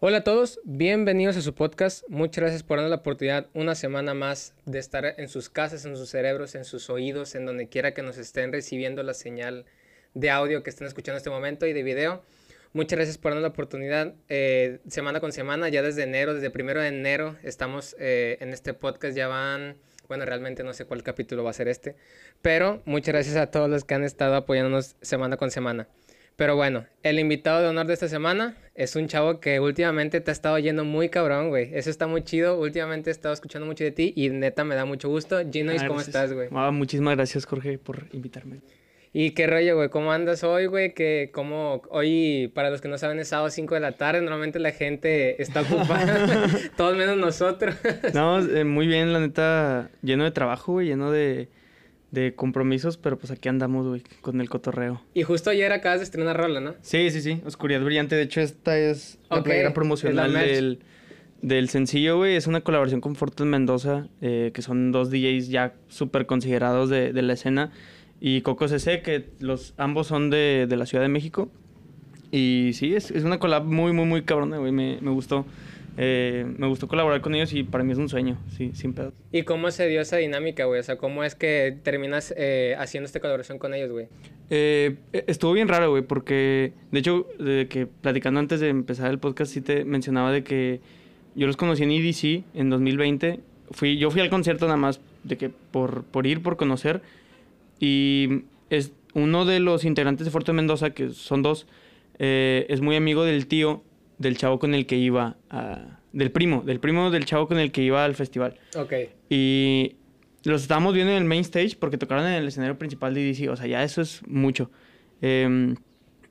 Hola a todos, bienvenidos a su podcast. Muchas gracias por darnos la oportunidad una semana más de estar en sus casas, en sus cerebros, en sus oídos, en donde quiera que nos estén recibiendo la señal de audio que estén escuchando en este momento y de video. Muchas gracias por darnos la oportunidad eh, semana con semana, ya desde enero, desde primero de enero estamos eh, en este podcast, ya van, bueno, realmente no sé cuál capítulo va a ser este, pero muchas gracias a todos los que han estado apoyándonos semana con semana. Pero bueno, el invitado de honor de esta semana es un chavo que últimamente te ha estado yendo muy cabrón, güey. Eso está muy chido. Últimamente he estado escuchando mucho de ti y neta me da mucho gusto. Ginois, Ah, ¿cómo gracias. estás, güey? Ah, muchísimas gracias, Jorge, por invitarme. ¿Y qué rollo, güey? ¿Cómo andas hoy, güey? Que como hoy, para los que no saben, es sábado 5 de la tarde. Normalmente la gente está ocupada. Todos menos nosotros. No, eh, muy bien, la neta, lleno de trabajo, güey, lleno de, de compromisos, pero pues aquí andamos, güey, con el cotorreo. y justo ayer acabas de estrenar rola, ¿no? Sí, sí, sí, Oscuridad Brillante. De hecho, esta es la playera promocional del, del sencillo, güey. Es una colaboración con Fortes Mendoza, eh, que son dos DJs ya súper considerados de, de la escena. Y Coco CC, que los, ambos son de, de la Ciudad de México. Y sí, es, es una collab muy, muy, muy cabrona, güey. Me, me gustó. Eh, me gustó colaborar con ellos y para mí es un sueño, sí, sin pedo. ¿Y cómo se dio esa dinámica, güey? O sea, ¿cómo es que terminas eh, haciendo esta colaboración con ellos, güey? Eh, estuvo bien raro, güey, porque de hecho, de que platicando antes de empezar el podcast, sí te mencionaba de que yo los conocí en EDC en 2020. Fui, yo fui al concierto nada más de que por, por ir, por conocer. Y es uno de los integrantes de Fuerte Mendoza, que son dos, eh, es muy amigo del tío del chavo con el que iba a... Del primo, del primo del chavo con el que iba al festival. Ok. Y los estábamos viendo en el main stage porque tocaron en el escenario principal de DC. O sea, ya eso es mucho. Eh,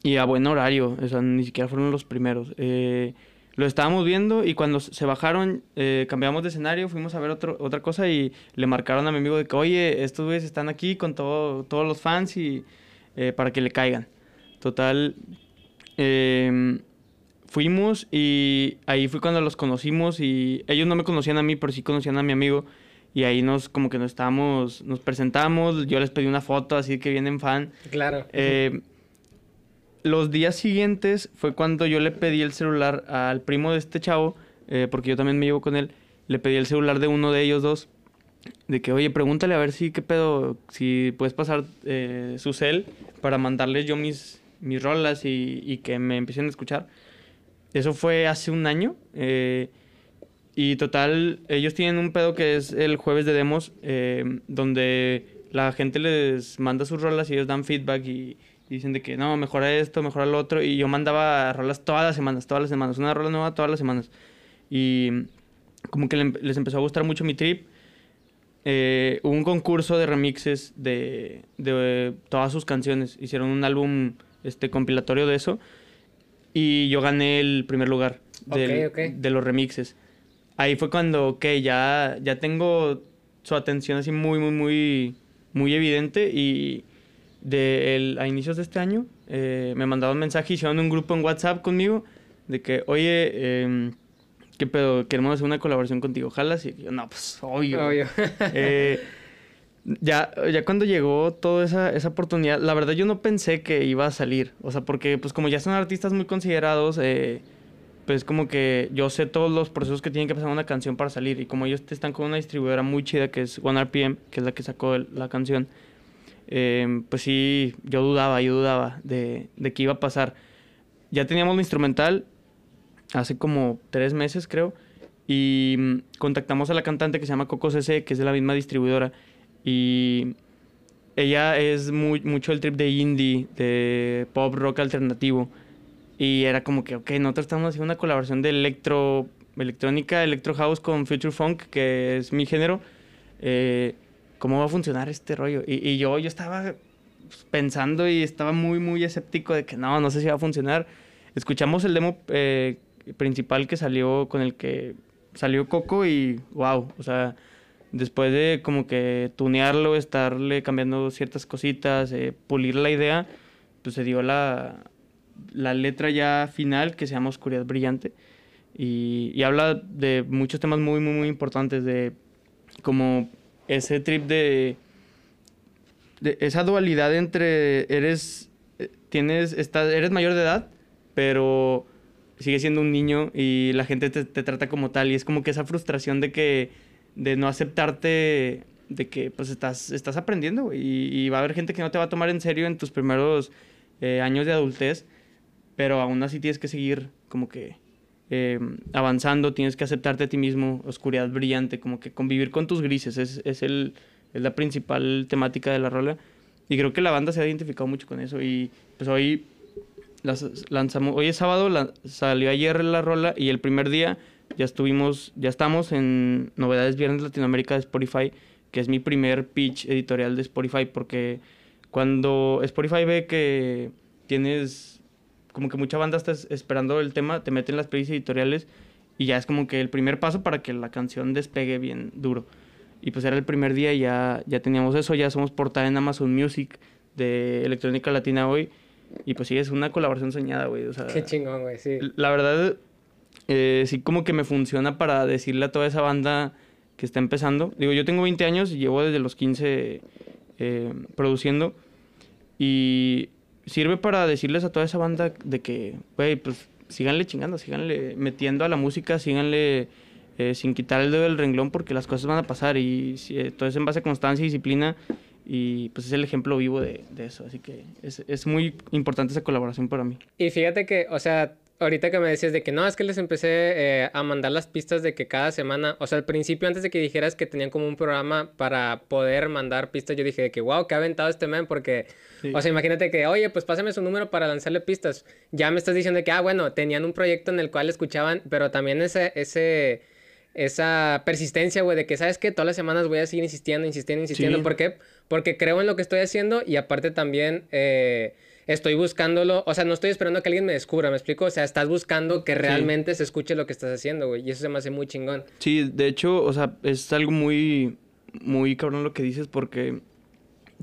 y a buen horario. O sea, ni siquiera fueron los primeros. Eh, lo estábamos viendo y cuando se bajaron, eh, cambiamos de escenario, fuimos a ver otro, otra cosa y le marcaron a mi amigo de que, oye, estos güeyes están aquí con todo, todos los fans y eh, para que le caigan. Total, eh, fuimos y ahí fue cuando los conocimos y ellos no me conocían a mí, pero sí conocían a mi amigo. Y ahí nos, como que nos estábamos, nos presentamos, yo les pedí una foto así que vienen fan. Claro. Eh, los días siguientes fue cuando yo le pedí el celular al primo de este chavo, eh, porque yo también me llevo con él, le pedí el celular de uno de ellos dos, de que, oye, pregúntale a ver si, qué pedo, si puedes pasar eh, su cel para mandarles yo mis, mis rolas y, y que me empiecen a escuchar. Eso fue hace un año. eh, y total, ellos tienen un pedo que es el jueves de demos, eh, donde la gente les manda sus rolas y ellos dan feedback y, dicen de que no, mejora esto, mejora lo otro. Y yo mandaba rolas todas las semanas, todas las semanas, una rola nueva todas las semanas. Y como que le- les empezó a gustar mucho mi trip. Eh, hubo un concurso de remixes de, de todas sus canciones. Hicieron un álbum este, compilatorio de eso. Y yo gané el primer lugar del- Ok, ok. de los remixes. Ahí fue cuando, ok, ya, ya tengo su atención así muy, muy, muy, muy evidente. Y de el- a inicios de este año eh, me mandaron un mensaje, hicieron un grupo en WhatsApp conmigo de que, oye, em, ¿qué pedo? Queremos hacer una colaboración contigo, ¿jalas? Y yo, no, pues, obvio. Obvio. Eh, ya, ya cuando llegó toda esa, esa oportunidad, la verdad yo no pensé que iba a salir. O sea, porque pues como ya son artistas muy considerados, eh, pues como que yo sé todos los procesos que tienen que pasar una canción para salir. Y como ellos están con una distribuidora muy chida que es OneRPM, que es la que sacó el- la canción, eh, pues sí, yo dudaba, yo dudaba de, de qué iba a pasar. Ya teníamos la instrumental hace como tres meses, creo. Y mm, contactamos a la cantante que se llama Coco CC, que es de la misma distribuidora. Y ella es muy, mucho el trip de indie, de pop rock alternativo. Y era como que, ok, nosotros estamos haciendo una colaboración de electro, electrónica, electro house con future funk, que es mi género. Eh, ¿Cómo va a funcionar este rollo? Y, y yo, yo estaba pensando y estaba muy, muy escéptico de que no, no sé si va a funcionar. Escuchamos el demo eh, principal que salió con el que salió Coco y wow, o sea, después de como que tunearlo, estarle cambiando ciertas cositas, eh, pulir la idea, pues se dio la, la letra ya final que se llama Oscuridad Brillante. Y, y habla de muchos temas muy, muy, muy importantes, de como ese trip de, de esa dualidad entre eres, eh, tienes, estás, eres mayor de edad, pero sigue siendo un niño y la gente te, te trata como tal. Y es como que esa frustración de que, de no aceptarte, de que pues estás, estás aprendiendo y, va a haber gente que no te va a tomar en serio en tus primeros eh, años de adultez, pero aún así tienes que seguir como que eh, avanzando, tienes que aceptarte a ti mismo, oscuridad brillante, como que convivir con tus grises, es, es, el, es la principal temática de la rola. Y creo que la banda se ha identificado mucho con eso. Y pues hoy lanzamos, hoy es sábado, la- salió ayer la rola y el primer día ya estuvimos, ya estamos en Novedades Viernes Latinoamérica de Spotify, que es mi primer pitch editorial de Spotify, porque cuando Spotify ve que tienes como que mucha banda está es- esperando el tema, te meten las playlists editoriales y ya es como que el primer paso para que la canción despegue bien duro. Y pues era el primer día y ya, ya teníamos eso, ya somos portada en Amazon Music de Electrónica Latina hoy. Y pues sí, es una colaboración soñada, güey. O sea, Qué chingón, güey, sí. la verdad, eh, sí como que me funciona para decirle a toda esa banda que está empezando. Digo, yo tengo 20 años y llevo desde los 15 eh, produciendo. Y sirve para decirles a toda esa banda de que, güey, pues síganle chingando, síganle metiendo a la música, síganle eh, sin quitar el dedo del renglón porque las cosas van a pasar. Y eh, todo es en base a constancia y disciplina. Y pues es el ejemplo vivo de, de eso. Así que es, es muy importante esa colaboración para mí. Y fíjate que, o sea, ahorita que me decías de que no, es que les empecé eh, a mandar las pistas de que cada semana, o sea, al principio antes de que dijeras que tenían como un programa para poder mandar pistas, yo dije de que, wow, qué aventado este man, porque, Sí. o sea, imagínate que, oye, pues pásame su número para lanzarle pistas. Ya me estás diciendo que, ah, bueno, tenían un proyecto en el cual escuchaban, pero también ese, ese, esa persistencia, güey, de que, ¿sabes qué? Todas las semanas voy a seguir insistiendo, insistiendo, insistiendo. Sí. ¿Por qué? Porque creo en lo que estoy haciendo y aparte también eh, estoy buscándolo. O sea, no estoy esperando que alguien me descubra, ¿me explico? O sea, estás buscando que realmente se escuche lo que estás haciendo, güey. Y eso se me hace muy chingón. Sí, de hecho, o sea, es algo muy, muy cabrón lo que dices porque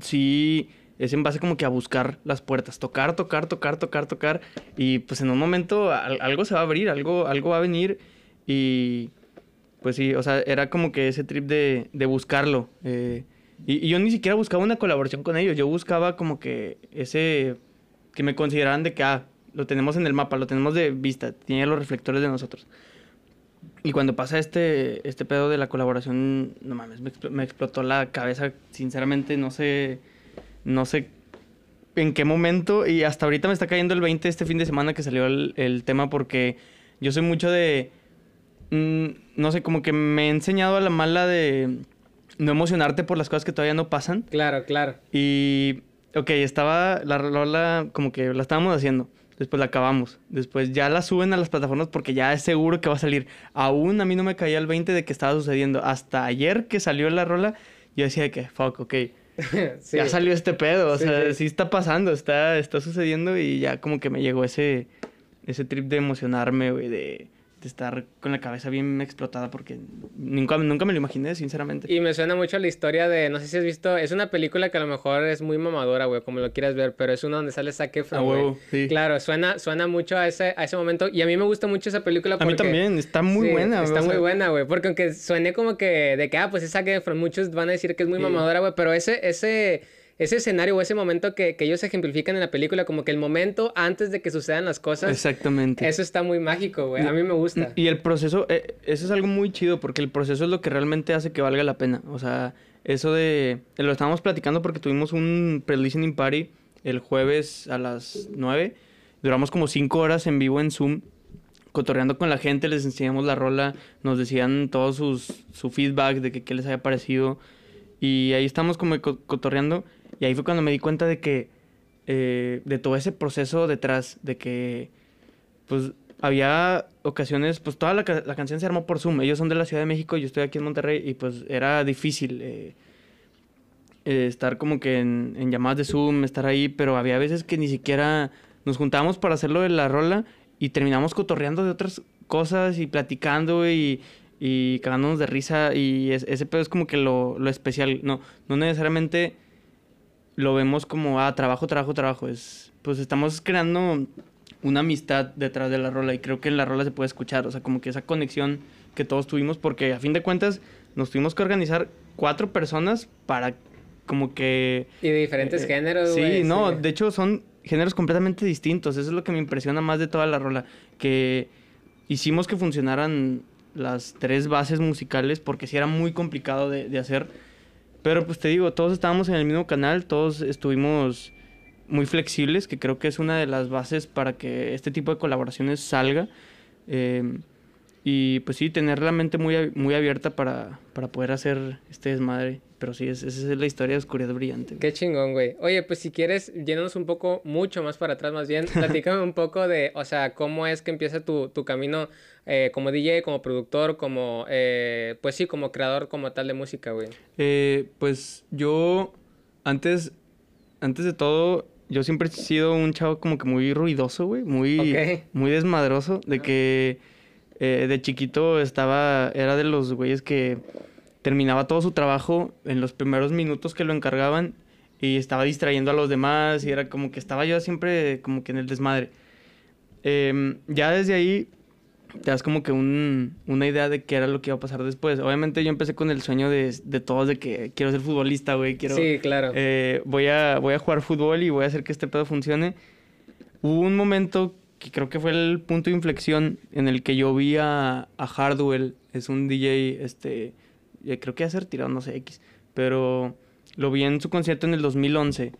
sí es en base como que a buscar las puertas, tocar, tocar, tocar, tocar, tocar y pues en un momento al- algo se va a abrir, algo, algo va a venir y pues sí, o sea, era como que ese trip de, de buscarlo. eh, y, y yo ni siquiera buscaba una colaboración con ellos, yo buscaba como que ese, que me consideraran de que, ah, lo tenemos en el mapa, lo tenemos de vista, tiene los reflectores de nosotros. Y cuando pasa este, este pedo de la colaboración, no mames, me, me explotó la cabeza, sinceramente, no sé, no sé en qué momento, y hasta ahorita me está cayendo el 20 este fin de semana que salió el, el tema, porque yo soy mucho de, mm, no sé, como que me he enseñado a la mala de no emocionarte por las cosas que todavía no pasan. Claro, claro. Y, ok, estaba la rola como que la estábamos haciendo. Después la acabamos. Después ya la suben a las plataformas porque ya es seguro que va a salir. Aún a mí no me caía el 20 de que estaba sucediendo. Hasta ayer que salió la rola, yo decía de que, fuck, ok. Sí. Ya salió este pedo. O Sí, sea, sí. sí está pasando, está, está sucediendo y ya como que me llegó ese, ese trip de emocionarme, güey, de, estar con la cabeza bien explotada porque nunca, nunca me lo imaginé, sinceramente. Y me suena mucho la historia de, no sé si has visto, es una película que a lo mejor es muy mamadora, güey, como lo quieras ver, pero es una donde sale Zac Efron, A güey. huevo, sí. Claro, suena, suena mucho a ese, a ese momento y a mí me gusta mucho esa película A porque... mí también, está muy Sí, buena. Está sea, muy buena, güey. Porque aunque suene como que de que, ah, pues es Zac Efron, muchos van a decir que es muy Sí. mamadora, güey. Pero ese, ese, ese escenario o ese momento que, que ellos ejemplifican en la película, como que el momento antes de que sucedan las cosas, Exactamente. eso está muy mágico, güey. A mí me gusta. Y el proceso, eh, eso es algo muy chido porque el proceso es lo que realmente hace que valga la pena. O sea, eso de... Lo estábamos platicando porque tuvimos un pre-listening party el jueves a las 9. Duramos como 5 horas en vivo en Zoom, cotorreando con la gente, les enseñamos la rola, nos decían todos sus, su feedback de que qué les había parecido. Y ahí estamos como co- cotorreando. Y ahí fue cuando me di cuenta de que... eh, de todo ese proceso detrás, de que pues había ocasiones, pues toda la, la canción se armó por Zoom. Ellos son de la Ciudad de México, yo estoy aquí en Monterrey y pues era difícil eh, eh, estar como que en, llamadas de Zoom, estar ahí, pero había veces que ni siquiera nos juntábamos para hacerlo de la rola y terminamos cotorreando de otras cosas y platicando y, y cagándonos de risa y es- ese pedo es como que lo, lo especial. No, no necesariamente lo vemos como, ah, trabajo, trabajo, trabajo. Es, pues estamos creando una amistad detrás de la rola y creo que en la rola se puede escuchar, o sea, como que esa conexión que todos tuvimos, porque a fin de cuentas nos tuvimos que organizar cuatro personas para como que... Y de diferentes eh, géneros, Sí, güey. no, sí. de hecho son géneros completamente distintos, eso es lo que me impresiona más de toda la rola, que hicimos que funcionaran las tres bases musicales porque sí era muy complicado de, de hacer. Pero pues te digo, todos estábamos en el mismo canal, todos estuvimos muy flexibles, que creo que es una de las bases para que este tipo de colaboraciones salga. Eh, y pues sí, tener la mente muy, muy abierta para, para poder hacer este desmadre. Pero sí, esa es la historia de Oscuridad Brillante. Qué chingón, güey. Oye, pues si quieres, llénanos un poco, mucho más para atrás más bien. Platícame un poco de, o sea, cómo es que empieza tu, tu camino eh, como DJ, como productor, como, eh, pues sí, como creador como tal de música, güey. Eh, pues yo, antes, antes de todo, yo siempre he sido un chavo como que muy ruidoso, güey. Muy, muy desmadroso. De que eh, de chiquito estaba, era de los güeyes que terminaba todo su trabajo en los primeros minutos que lo encargaban y estaba distrayendo a los demás y era como que estaba yo siempre como que en el desmadre. Em, ya desde ahí te das como que un, una idea de qué era lo que iba a pasar después. Obviamente yo empecé con el sueño de, de todos de que quiero ser futbolista, güey. Quiero, sí, claro. Eh, voy, a, voy a jugar fútbol y voy a hacer que este pedo funcione. Hubo un momento que creo que fue el punto de inflexión en el que yo vi a, a Hardwell, es un DJ, este, creo que ya se retirado, no sé, X, pero lo vi en su concierto en el 2011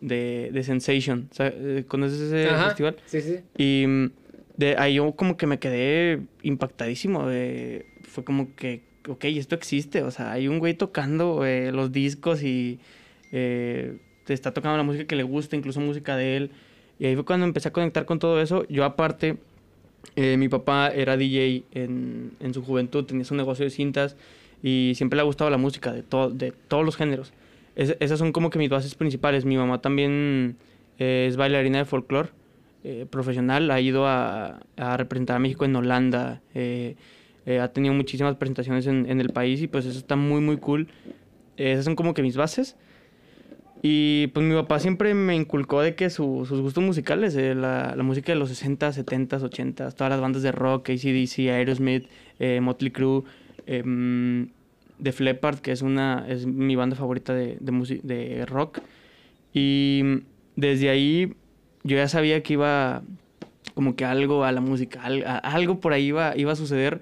de, de Sensation, eh, ¿conoces ese festival? Sí, sí. Y mm, de ahí yo como que me quedé impactadísimo, de, fue como que, ok, esto existe, o sea, hay un güey tocando eh, los discos y eh, te está tocando la música que le gusta, incluso música de él. Y ahí fue cuando empecé a conectar con todo eso. Yo aparte, eh, mi papá era DJ en, en, su juventud, tenía su negocio de cintas y siempre le ha gustado la música de, todo, de todos los géneros. esas son como que mis bases principales. Mi mamá también eh, es bailarina de folclore eh, profesional, ha ido a, a, representar a México en Holanda, ha tenido muchísimas presentaciones en, en, el país y pues eso está muy muy cool. esas son como que mis bases. Y pues mi papá siempre me inculcó de que sus gustos musicales, eh, la, la, música de los 60, 70, 80, todas las bandas de rock, ACDC, Aerosmith, eh, Motley Crue, eh, The Fleppard, que es, una, es mi banda favorita de, de, de rock. Y desde ahí yo ya sabía que iba como que algo a la música, algo por ahí iba, iba a suceder.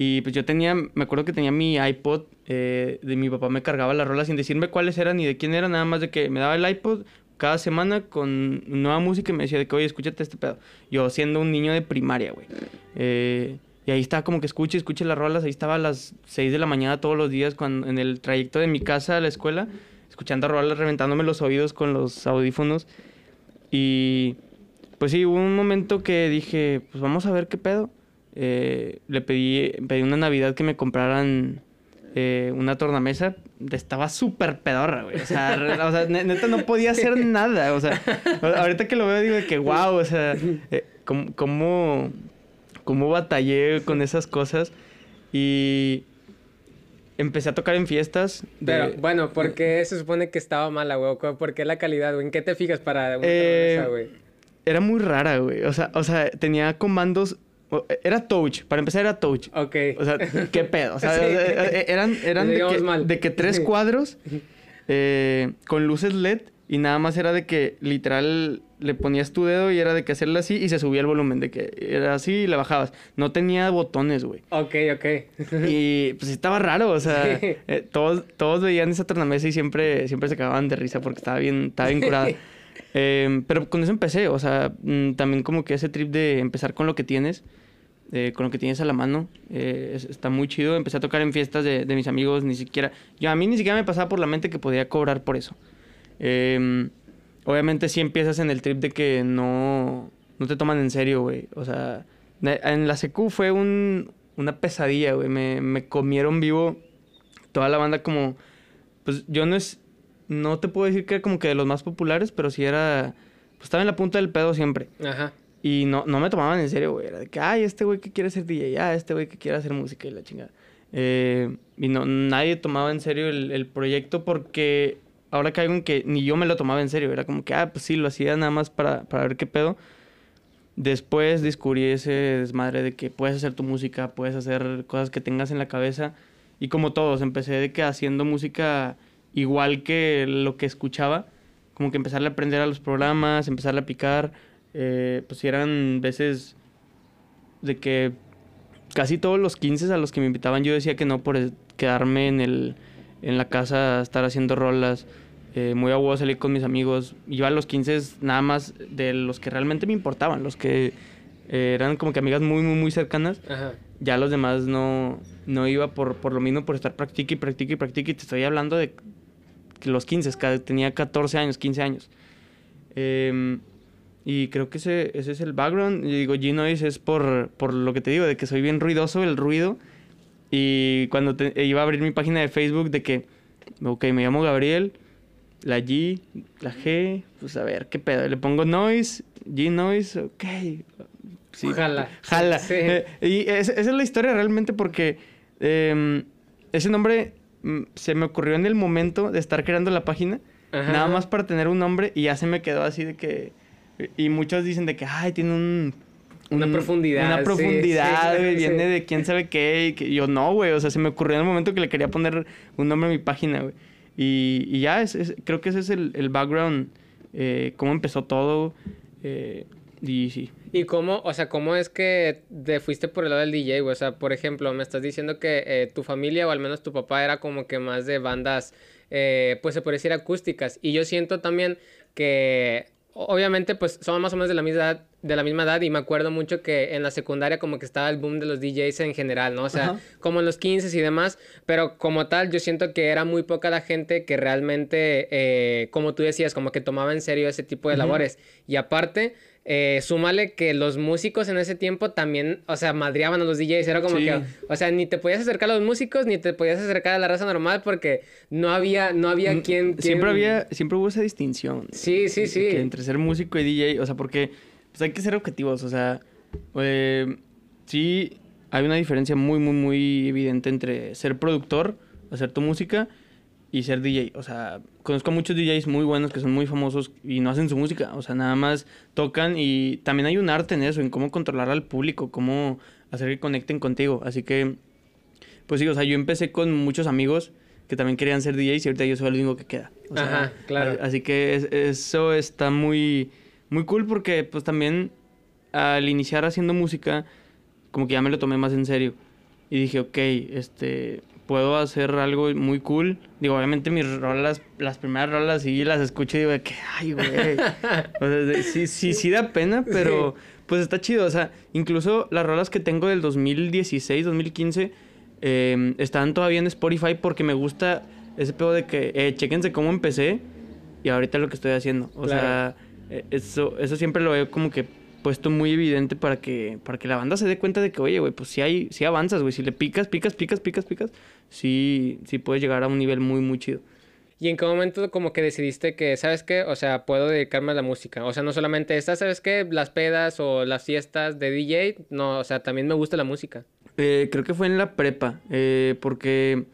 Y pues yo tenía, me acuerdo que tenía mi iPod, eh, de mi papá me cargaba las rolas sin decirme cuáles eran ni de quién eran, nada más de que me daba el iPod cada semana con nueva música y me decía de que, oye, escúchate este pedo. Yo siendo un niño de primaria, güey. Eh, y ahí estaba como que escuche, escuche las rolas, ahí estaba a las 6 de la mañana todos los días cuando, en el trayecto de mi casa a la escuela, escuchando rolas, reventándome los oídos con los audífonos. Y pues sí, hubo un momento que dije, pues vamos a ver qué pedo. Eh, le pedí, pedí una Navidad que me compraran eh, una tornamesa. Estaba súper pedorra, güey. O sea, o sea, neta no podía hacer nada. O sea, ahorita que lo veo digo que wow, o sea, eh, ¿cómo, cómo, cómo batallé con esas cosas. Y empecé a tocar en fiestas. De... Pero, bueno, ¿por qué se supone que estaba mala, güey? ¿Por qué la calidad, güey? ¿En qué te fijas para una eh, güey? Era muy rara, güey. O sea, o sea, tenía comandos era touch, para empezar era touch. Ok. O sea, qué pedo. O sea, e, e, eran, eran de, que, de, que, tres cuadros eh, con luces LED y nada más era de que literal le ponías tu dedo y era de que hacerlo así y se subía el volumen, de que era así y le bajabas. No tenía botones, güey. Ok, ok. y pues estaba raro, o sea, eh, todos, todos veían esa tornamesa y siempre, siempre se cagaban de risa porque estaba bien, estaba bien curada. Eh, pero con eso empecé, o sea, mm, también como que ese trip de empezar con lo que tienes, eh, con lo que tienes a la mano, eh, está muy chido. Empecé a tocar en fiestas de, de, mis amigos, ni siquiera, yo a mí ni siquiera me pasaba por la mente que podía cobrar por eso. Em, obviamente sí empiezas en el trip de que no, no te toman en serio, güey. O sea, en la secu fue un, una pesadilla, güey. Me, me comieron vivo toda la banda como, pues yo no es no te puedo decir que era como que de los más populares, pero sí era, pues estaba en la punta del pedo siempre. Ajá. Y no, no me tomaban en serio, güey. Era de que, ay, este güey que quiere ser DJ, ah, este güey que quiere hacer música y la chingada. Eh, y no, nadie tomaba en serio el, el proyecto porque ahora caigo en que ni yo me lo tomaba en serio. Era como que, ah, pues sí, lo hacía nada más para, para ver qué pedo. Después descubrí ese desmadre de que puedes hacer tu música, puedes hacer cosas que tengas en la cabeza. Y como todos, empecé de que haciendo música igual que lo que escuchaba, como que empezarle a aprender a los programas, empezarle a picar, eh, pues eran veces de que casi todos los 15 a los que me invitaban yo decía que no por quedarme en, el, en la casa estar haciendo rolas. Eh, muy a salir con mis amigos. Iba a los 15 nada más de los que realmente me importaban, los que eh, eran como que amigas muy, muy, muy cercanas. Ya los demás no, no iba por, por lo mismo, por estar practique y practique y practique. Y te estoy hablando de los 15, tenía 14 años, 15 años. Eh, y creo que ese, ese es el background. Y digo, G-Noise es por, por lo que te digo, de que soy bien ruidoso, el ruido. Y cuando iba a abrir mi página de Facebook, de que, ok, me llamo Gabriel, la G, la G, pues a ver, ¿qué pedo? Le pongo Noise, G-Noise, ok. Sí, jala. Jala. Eh, y esa es la historia realmente porque em, ese nombre mm, se me ocurrió en el momento de estar creando la página. Nada más para tener un nombre y ya se me quedó así de que y muchos dicen de que, ay, tiene un... una profundidad. Una profundidad, viene de quién sabe qué. Y que yo no, güey. O sea, se me ocurrió en el momento que le quería poner un nombre a mi página, güey. Y, y, ya, es, creo que ese es el, el background, eh, cómo empezó todo. Eh, y sí. ¿Y cómo, o sea, cómo es que te fuiste por el lado del DJ, güey? O sea, por ejemplo, me estás diciendo que eh, tu familia o al menos tu papá era como que más de bandas, pues se puede decir acústicas. Y yo siento también que obviamente pues somos más o menos de la misma edad, de la misma edad y me acuerdo mucho que en la secundaria como que estaba el boom de los DJs en general, ¿no? O sea, como en los 15 y demás, pero como tal yo siento que era muy poca la gente que realmente, eh, como tú decías, como que tomaba en serio ese tipo de labores. Y aparte, eh, súmale que los músicos en ese tiempo también, o sea, madreaban a los DJs. Era como que, o sea, ni te podías acercar a los músicos, ni te podías acercar a la raza normal porque no había, no había mm, quien, Siempre había, siempre hubo esa distinción. Sí, sí, sí. entre ser músico y DJ, o sea, porque pues hay que ser objetivos, o sea, eh, sí hay una diferencia muy, muy, muy evidente entre ser productor, hacer tu música y ser DJ. O sea, conozco a muchos DJs muy buenos que son muy famosos y no hacen su música. O sea, nada más tocan y también hay un arte en eso, en cómo controlar al público, cómo hacer que conecten contigo. Así que, pues sí, o sea, yo empecé con muchos amigos que también querían ser DJs y ahorita yo soy el único que queda. Ajá, claro. Así que eso está muy, muy cool porque pues también al iniciar haciendo música, como que ya me lo tomé más en serio. Y dije, ok, este, puedo hacer algo muy cool. Digo, obviamente mis rolas, las primeras rolas sí las escucho y digo que, ay, güey. o sea, sí, sí, sí da pena, pero pues está chido. O sea, incluso las rolas que tengo del 2016, 2015, eh, están todavía en Spotify porque me gusta ese pedo de que, eh, chequense cómo empecé y ahorita lo que estoy haciendo. O sea, eh, eso, eso siempre lo veo como que puesto muy evidente para que, para que la banda se dé cuenta de que, oye, güey, pues si hay, si avanzas, güey, si le picas, picas, picas, picas, picas, sí, sí puedes llegar a un nivel muy, muy chido. ¿Y en qué momento como que decidiste que, ¿sabes qué? O sea, puedo dedicarme a la música. O sea, no solamente estas, ¿sabes qué? Las pedas o las fiestas de DJ. No, o sea, también me gusta la música. Eh, creo que fue en la prepa. Eh, porque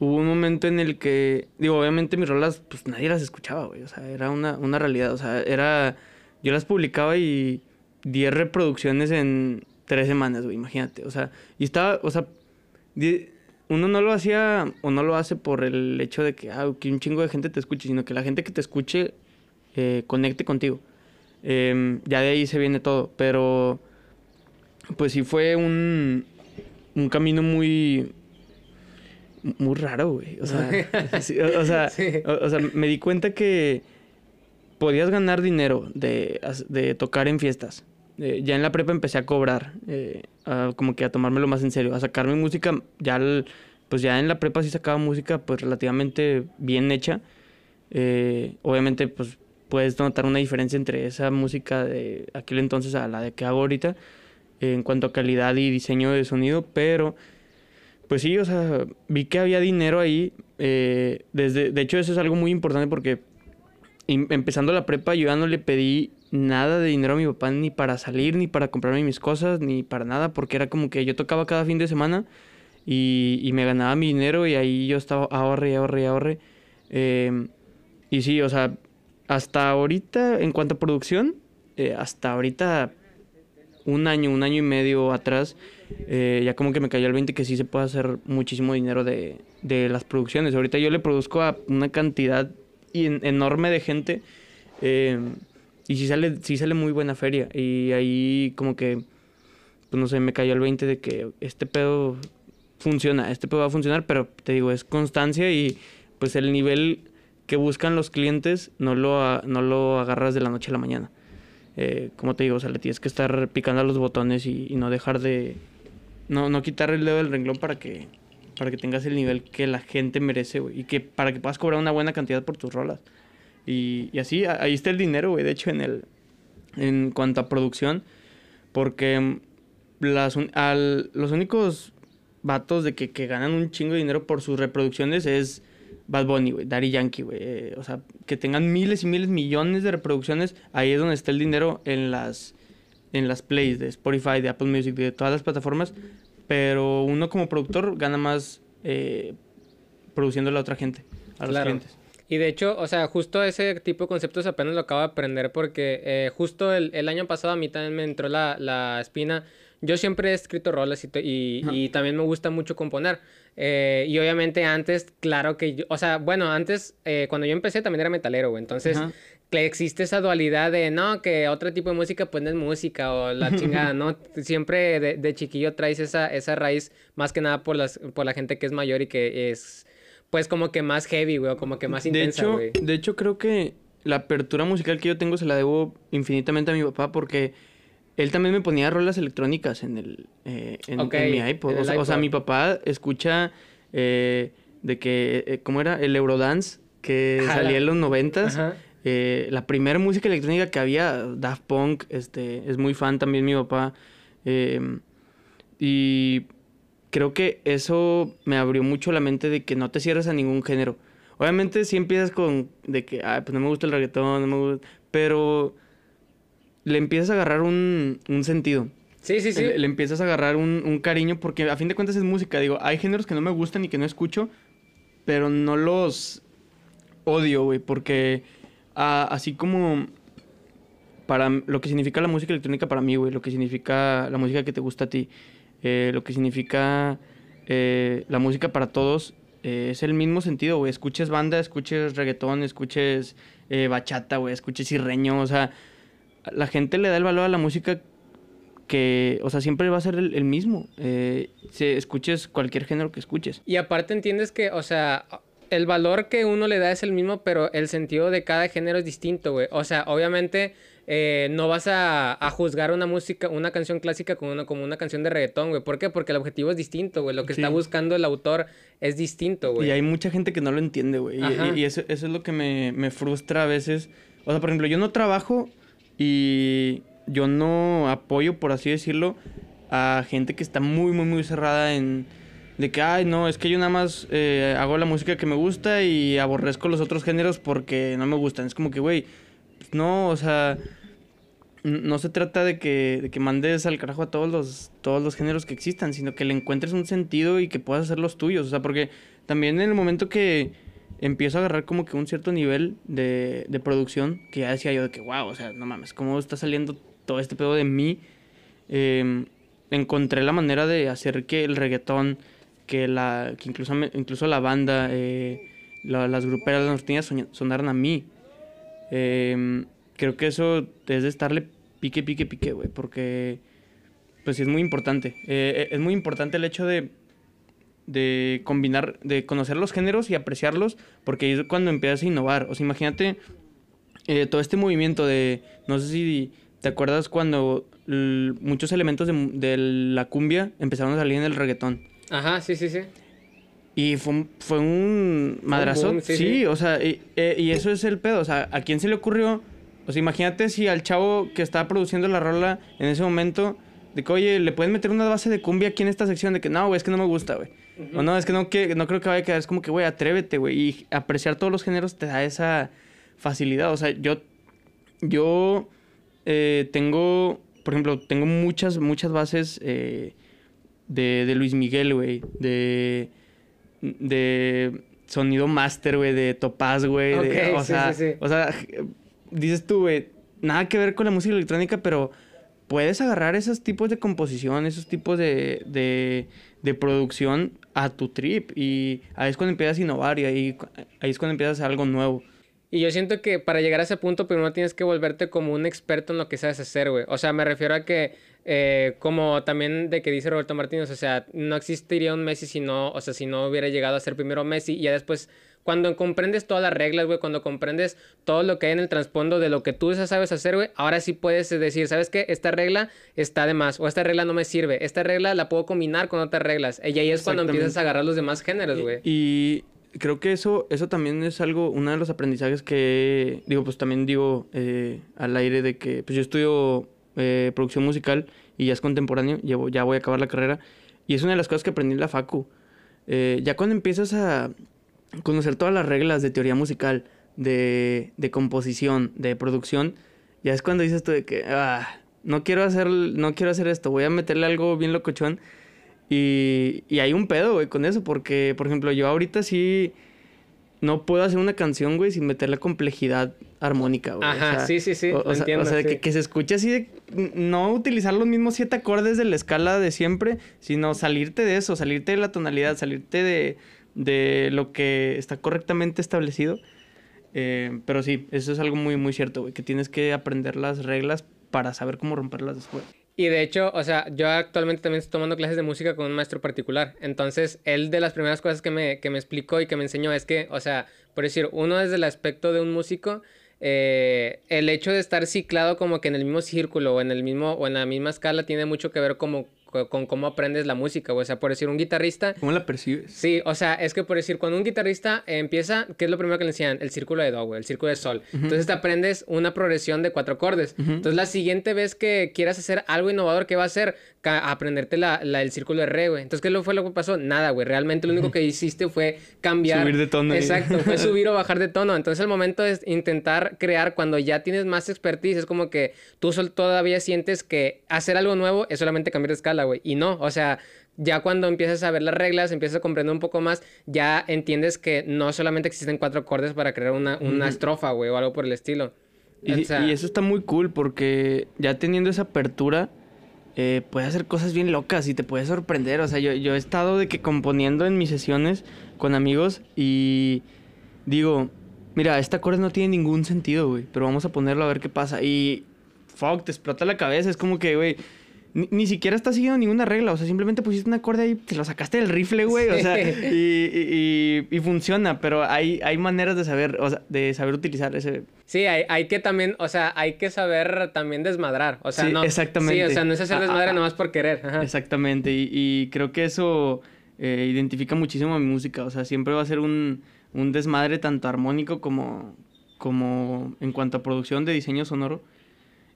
hubo un momento en el que, digo, obviamente mis rolas, pues nadie las escuchaba, güey. O sea, era una, una realidad. O sea, era, yo las publicaba y 10 reproducciones en 3 semanas, güey, imagínate. O sea, y estaba, o sea, uno no lo hacía o no lo hace por el hecho de que, ah, que un chingo de gente te escuche, sino que la gente que te escuche eh, conecte contigo. Em, ya de ahí se viene todo, pero pues sí fue un, un camino muy muy raro, güey. O sea, o, sea, o, sea, me di cuenta que podías ganar dinero de, de tocar en fiestas. Eh, ya en la prepa empecé a cobrar, eh, como que a tomármelo más en serio, a sacar mi música, ya pues ya en la prepa sí sacaba música pues relativamente bien hecha. Eh, obviamente pues puedes notar una diferencia entre esa música de aquel entonces a la de que hago ahorita en cuanto a calidad y diseño de sonido, pero pues sí, o sea, vi que había dinero ahí. desde, de hecho, eso es algo muy importante porque empezando la prepa yo ya no le pedí nada de dinero a mi papá ni para salir, ni para comprarme mis cosas, ni para nada, porque era como que yo tocaba cada fin de semana y, y me ganaba mi dinero y ahí yo estaba ahorre, ahorre, ahorre. Eh, y sí, o sea, hasta ahorita, en cuanto a producción, eh, hasta ahorita, un año, un año y medio atrás, eh, ya como que me cayó el 20 que sí se puede hacer muchísimo dinero de, de las producciones. Ahorita yo le produzco a una cantidad enorme de gente. Y sí sale, sí sale muy buena feria. Y ahí como que pues no sé, me cayó el 20 de que este pedo funciona, este pedo va a funcionar, pero te digo, es constancia y pues el nivel que buscan los clientes no lo, no lo agarras de la noche a la mañana. Eh, como te digo, o sea, le tienes que estar picando a los botones y, no dejar de... No, no quitar el dedo del renglón para que, para que tengas el nivel que la gente merece, güey. Y que para que puedas cobrar una buena cantidad por tus rolas. Y, y así, ahí está el dinero, güey. De hecho, en el... En cuanto a producción. Porque las, al, los únicos vatos de que, que ganan un chingo de dinero por sus reproducciones es Bad Bunny, güey, Daddy Yankee, güey. Eh, o sea, que tengan miles y miles, millones de reproducciones, ahí es donde está el dinero en las, en las plays de Spotify, de Apple Music, de todas las plataformas. Pero uno como productor gana más eh, produciendo a la otra gente, a los clientes. Y de hecho, o sea, justo ese tipo de conceptos apenas lo acabo de aprender porque eh, justo el, el, año pasado a mí también me entró la, la espina yo siempre he escrito roles y, y, también me gusta mucho componer. Eh, y obviamente antes, claro que yo, o sea, bueno, antes, eh, cuando yo empecé también era metalero, güey. Entonces, existe esa dualidad de, no, que otro tipo de música pues no es música o la chingada, ¿no? Siempre de, de, chiquillo traes esa, esa raíz más que nada por, las, por la gente que es mayor y que es, pues como que más heavy, güey, o como que más intensa, güey. De hecho, creo que la apertura musical que yo tengo se la debo infinitamente a mi papá porque él también me ponía rolas electrónicas en el eh, en, mi iPod. O sea, mi papá escucha eh, de que, eh, ¿cómo era? El Eurodance, que salía en los noventas. la primera música electrónica que había, Daft Punk, este, es muy fan también mi papá. Y creo que eso me abrió mucho la mente de que no te cierres a ningún género. Obviamente si empiezas con de que, ay, pues no me gusta el reggaetón, no me gusta, pero le empiezas a agarrar un, sentido. Sí, sí, sí. Le, empiezas a agarrar un, cariño porque a fin de cuentas es música. Digo, hay géneros que no me gustan y que no escucho, pero no los odio, güey, porque así como para lo que significa la música electrónica para mí, güey, lo que significa la música que te gusta a ti, eh, lo que significa eh, la música para todos, eh, es el mismo sentido, güey. Escuches banda, escuches reggaetón, escuches bachata, güey, escuches sirreño, o sea la gente le da el valor a la música que, o sea, siempre va a ser el, mismo. Eh, si escuches cualquier género que escuches. Y aparte entiendes que, o sea, el valor que uno le da es el mismo, pero el sentido de cada género es distinto, güey. O sea, obviamente eh, no vas a, juzgar una música, una canción clásica como una, como una canción de reggaetón, güey. ¿Por qué? Porque el objetivo es distinto, güey. Lo que está buscando el autor es distinto, güey. Y hay mucha gente que no lo entiende, güey. Y, eso, eso, es lo que me, me frustra a veces. O sea, por ejemplo, yo no trabajo y yo no apoyo, por así decirlo, a gente que está muy, muy, muy cerrada en... De que, ay, no, es que yo nada más eh, hago la música que me gusta y aborrezco los otros géneros porque no me gustan. Es como que, güey, pues no, o sea, no se trata de que, de que mandes al carajo a todos los, todos los géneros que existan, sino que le encuentres un sentido y que puedas hacer los tuyos. O sea, porque también en el momento que empiezo a agarrar como que un cierto nivel de, de producción que ya decía yo de que, wow, o sea, no mames, ¿cómo está saliendo todo este pedo de mí? Em, encontré la manera de hacer que el reggaetón, que, la, que incluso, incluso la banda, eh, las gruperas, las norteñas sonaran a mí. Em, creo que eso es de estarle pique, pique, pique, güey, porque pues sí es muy importante. Eh, es muy importante el hecho de de combinar, de conocer los géneros y apreciarlos, porque es cuando empiezas a innovar. O sea, imagínate eh, todo este movimiento de, no sé si te acuerdas cuando muchos elementos de, la cumbia empezaron a salir en el reggaetón. Ajá, sí, sí, sí. Y fue un, fue un madrazo. sí, o sea, y, eh, y, eso es el pedo. O sea, ¿a quién se le ocurrió? O sea, imagínate si al chavo que estaba produciendo la rola en ese momento, de que, oye, ¿le pueden meter una base de cumbia aquí en esta sección? De que, no, güey, es que no me gusta, güey. O no, es que no, que, no creo que vaya a quedar. Es como que, güey, atrévete, güey. Y apreciar todos los géneros te da esa facilidad. O sea, yo. Yo eh, tengo. Por ejemplo, tengo muchas, muchas bases eh, de, de Luis Miguel, güey. De. De sonido master, güey, de Topaz, güey. o, sea, o sea, dices tú, güey, nada que ver con la música electrónica, pero puedes agarrar esos tipos de composición, esos tipos de, de, de producción a tu trip y ahí es cuando empiezas a innovar y ahí, ahí es cuando empiezas a hacer algo nuevo. Y yo siento que para llegar a ese punto primero tienes que volverte como un experto en lo que sabes hacer, güey. O sea, me refiero a que, eh, como también de que dice Roberto Martínez, o sea, no existiría un Messi si no, o sea, si no hubiera llegado a ser primero Messi y ya después, cuando comprendes todas las reglas, güey, cuando comprendes todo lo que hay en el trasfondo de lo que tú sabes hacer, güey, ahora sí puedes decir, ¿sabes qué? Esta regla está de más, o esta regla no me sirve, esta regla la puedo combinar con otras reglas. Y ahí es cuando empiezas a agarrar los demás géneros, güey. y creo que eso, eso también es algo, uno de los aprendizajes que, digo, pues también digo eh, al aire de que, pues yo estudio eh, producción musical y ya es contemporáneo, llevo, ya voy a acabar la carrera, y es una de las cosas que aprendí en la facu. Eh, ya cuando empiezas a conocer todas las reglas de teoría musical, de, de composición, de producción, ya es cuando dices tú de que, ah, no quiero hacer, no quiero hacer esto, voy a meterle algo bien locochón y, y hay un pedo, güey, con eso, porque, por ejemplo, yo ahorita sí no puedo hacer una canción, güey, sin meter la complejidad armónica, güey. Ajá, sí, sí, sí, o, entiendo. O sea, que, que, se escuche así de no utilizar los mismos siete acordes de la escala de siempre, sino salirte de eso, salirte de la tonalidad, salirte de, de lo que está correctamente establecido. Eh, pero sí, eso es algo muy, muy cierto, güey, que tienes que aprender las reglas para saber cómo romperlas después. Y de hecho, o sea, yo actualmente también estoy tomando clases de música con un maestro particular. Entonces, él de las primeras cosas que me, que me explicó y que me enseñó es que, o sea, por decir, uno desde el aspecto de un músico, eh, el hecho de estar ciclado como que en el mismo círculo o en el mismo o en la misma escala tiene mucho que ver como con cómo aprendes la música, O sea, por decir, un guitarrista... ¿Cómo la percibes? Sí, o sea, es que por decir, cuando un guitarrista empieza, ¿qué es lo primero que le enseñan? El círculo de Do, güey, el círculo de Sol. Entonces te aprendes una progresión de cuatro acordes. Entonces la siguiente vez que quieras hacer algo innovador, ¿qué va a hacer? aprenderte la, la, el círculo de re, güey. Entonces, ¿qué fue lo que pasó? Nada, güey. Realmente lo único que hiciste fue cambiar. Subir de tono. Exacto, fue subir o bajar de tono. Entonces, el momento es intentar crear cuando ya tienes más expertise. Es como que tú todavía sientes que hacer algo nuevo es solamente cambiar de escala, güey. Y no, o sea, ya cuando empiezas a ver las reglas, empiezas a comprender un poco más, ya entiendes que no solamente existen cuatro acordes para crear una, una estrofa, güey, o algo por el estilo. Y, y, eso está muy cool porque ya teniendo esa apertura eh, puede hacer cosas bien locas y te puede sorprender. O sea, yo, yo he estado de que componiendo en mis sesiones con amigos y digo, mira, esta acorde no tiene ningún sentido, güey, pero vamos a ponerlo a ver qué pasa. Y, fuck, te explota la cabeza. Es como que, güey, ni, siquiera estás siguiendo ninguna regla. O sea, simplemente pusiste un acorde ahí, te lo sacaste del rifle, güey. O sea, y, y, funciona. Pero hay, hay maneras de saber, o sea, de saber utilizar ese. Sí, hay, hay que también, o sea, hay que saber también desmadrar. O sea, no. Exactamente. Sí, o sea, no es hacer desmadre ah, nomás por querer. Exactamente. Y, creo que eso eh, identifica muchísimo a mi música. O sea, siempre va a ser un, un desmadre tanto armónico como, como en cuanto a producción de diseño sonoro.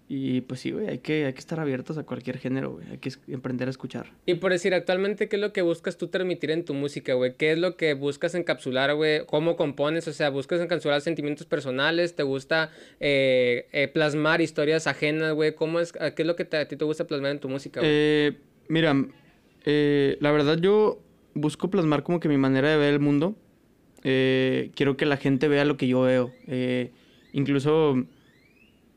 Y pues sí, güey, hay que, hay que estar abiertos a cualquier género, güey. Hay que emprender a escuchar. Y por decir, actualmente, ¿qué es lo que buscas tú transmitir en tu música, güey? ¿Qué es lo que buscas encapsular, güey? ¿Cómo compones? O sea, ¿buscas encapsular sentimientos personales? ¿Te gusta eh, eh, plasmar historias ajenas, güey? ¿Cómo es, ¿Qué es lo que a ti te gusta plasmar en tu música, güey? Eh, mira, la verdad yo busco plasmar como que mi manera de ver el mundo. quiero que la gente vea lo que yo veo. incluso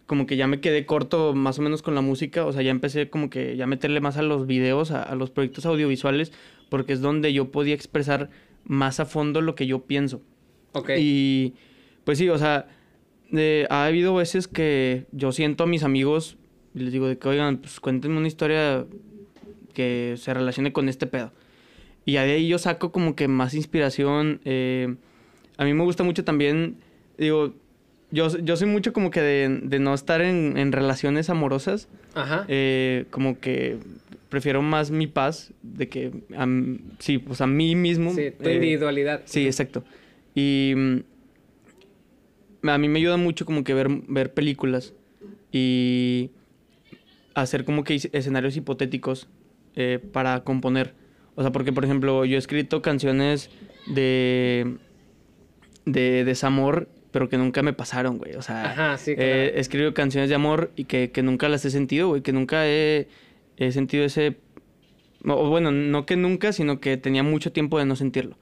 como que ya me quedé corto más o menos con la música, o sea, ya empecé como que ya meterle más a los videos, a, los proyectos audiovisuales, porque es donde yo podía expresar más a fondo lo que yo pienso. Ok. Y pues sí, o sea, ha habido veces que yo siento a mis amigos y les digo de que, oigan, pues cuéntenme una historia que se relacione con este pedo. Y de ahí yo saco como que más inspiración. Eh, a mí me gusta mucho también, digo, yo, yo soy mucho como que de, no estar en, relaciones amorosas. Ajá. Eh, como que prefiero más mi paz de que... sí, pues a mí mismo. Sí, tu individualidad. Sí, exacto. Y mm, a mí me ayuda mucho como que ver, ver películas y hacer como que escenarios hipotéticos eh, para componer. O sea, porque por ejemplo yo he escrito canciones de, de desamor pero que nunca me pasaron, güey. O sea, he escrito canciones de amor y que, nunca las he sentido, güey. Que nunca he, sentido ese... O bueno, no que nunca, sino que tenía mucho tiempo de no sentirlo.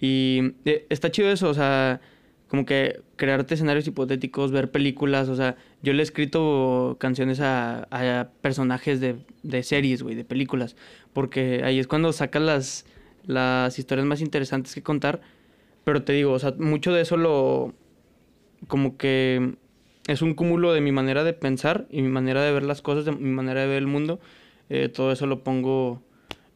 Y eh, está chido eso, o sea, como que crearte escenarios hipotéticos, ver películas, o sea, yo le he escrito canciones a, a personajes de, de series, güey, de películas, porque ahí es cuando sacas las, las historias más interesantes que contar, pero te digo, o sea, mucho de eso lo, como que es un cúmulo de mi manera de pensar y mi manera de ver las cosas, de mi manera de ver el mundo. Eh, todo eso lo pongo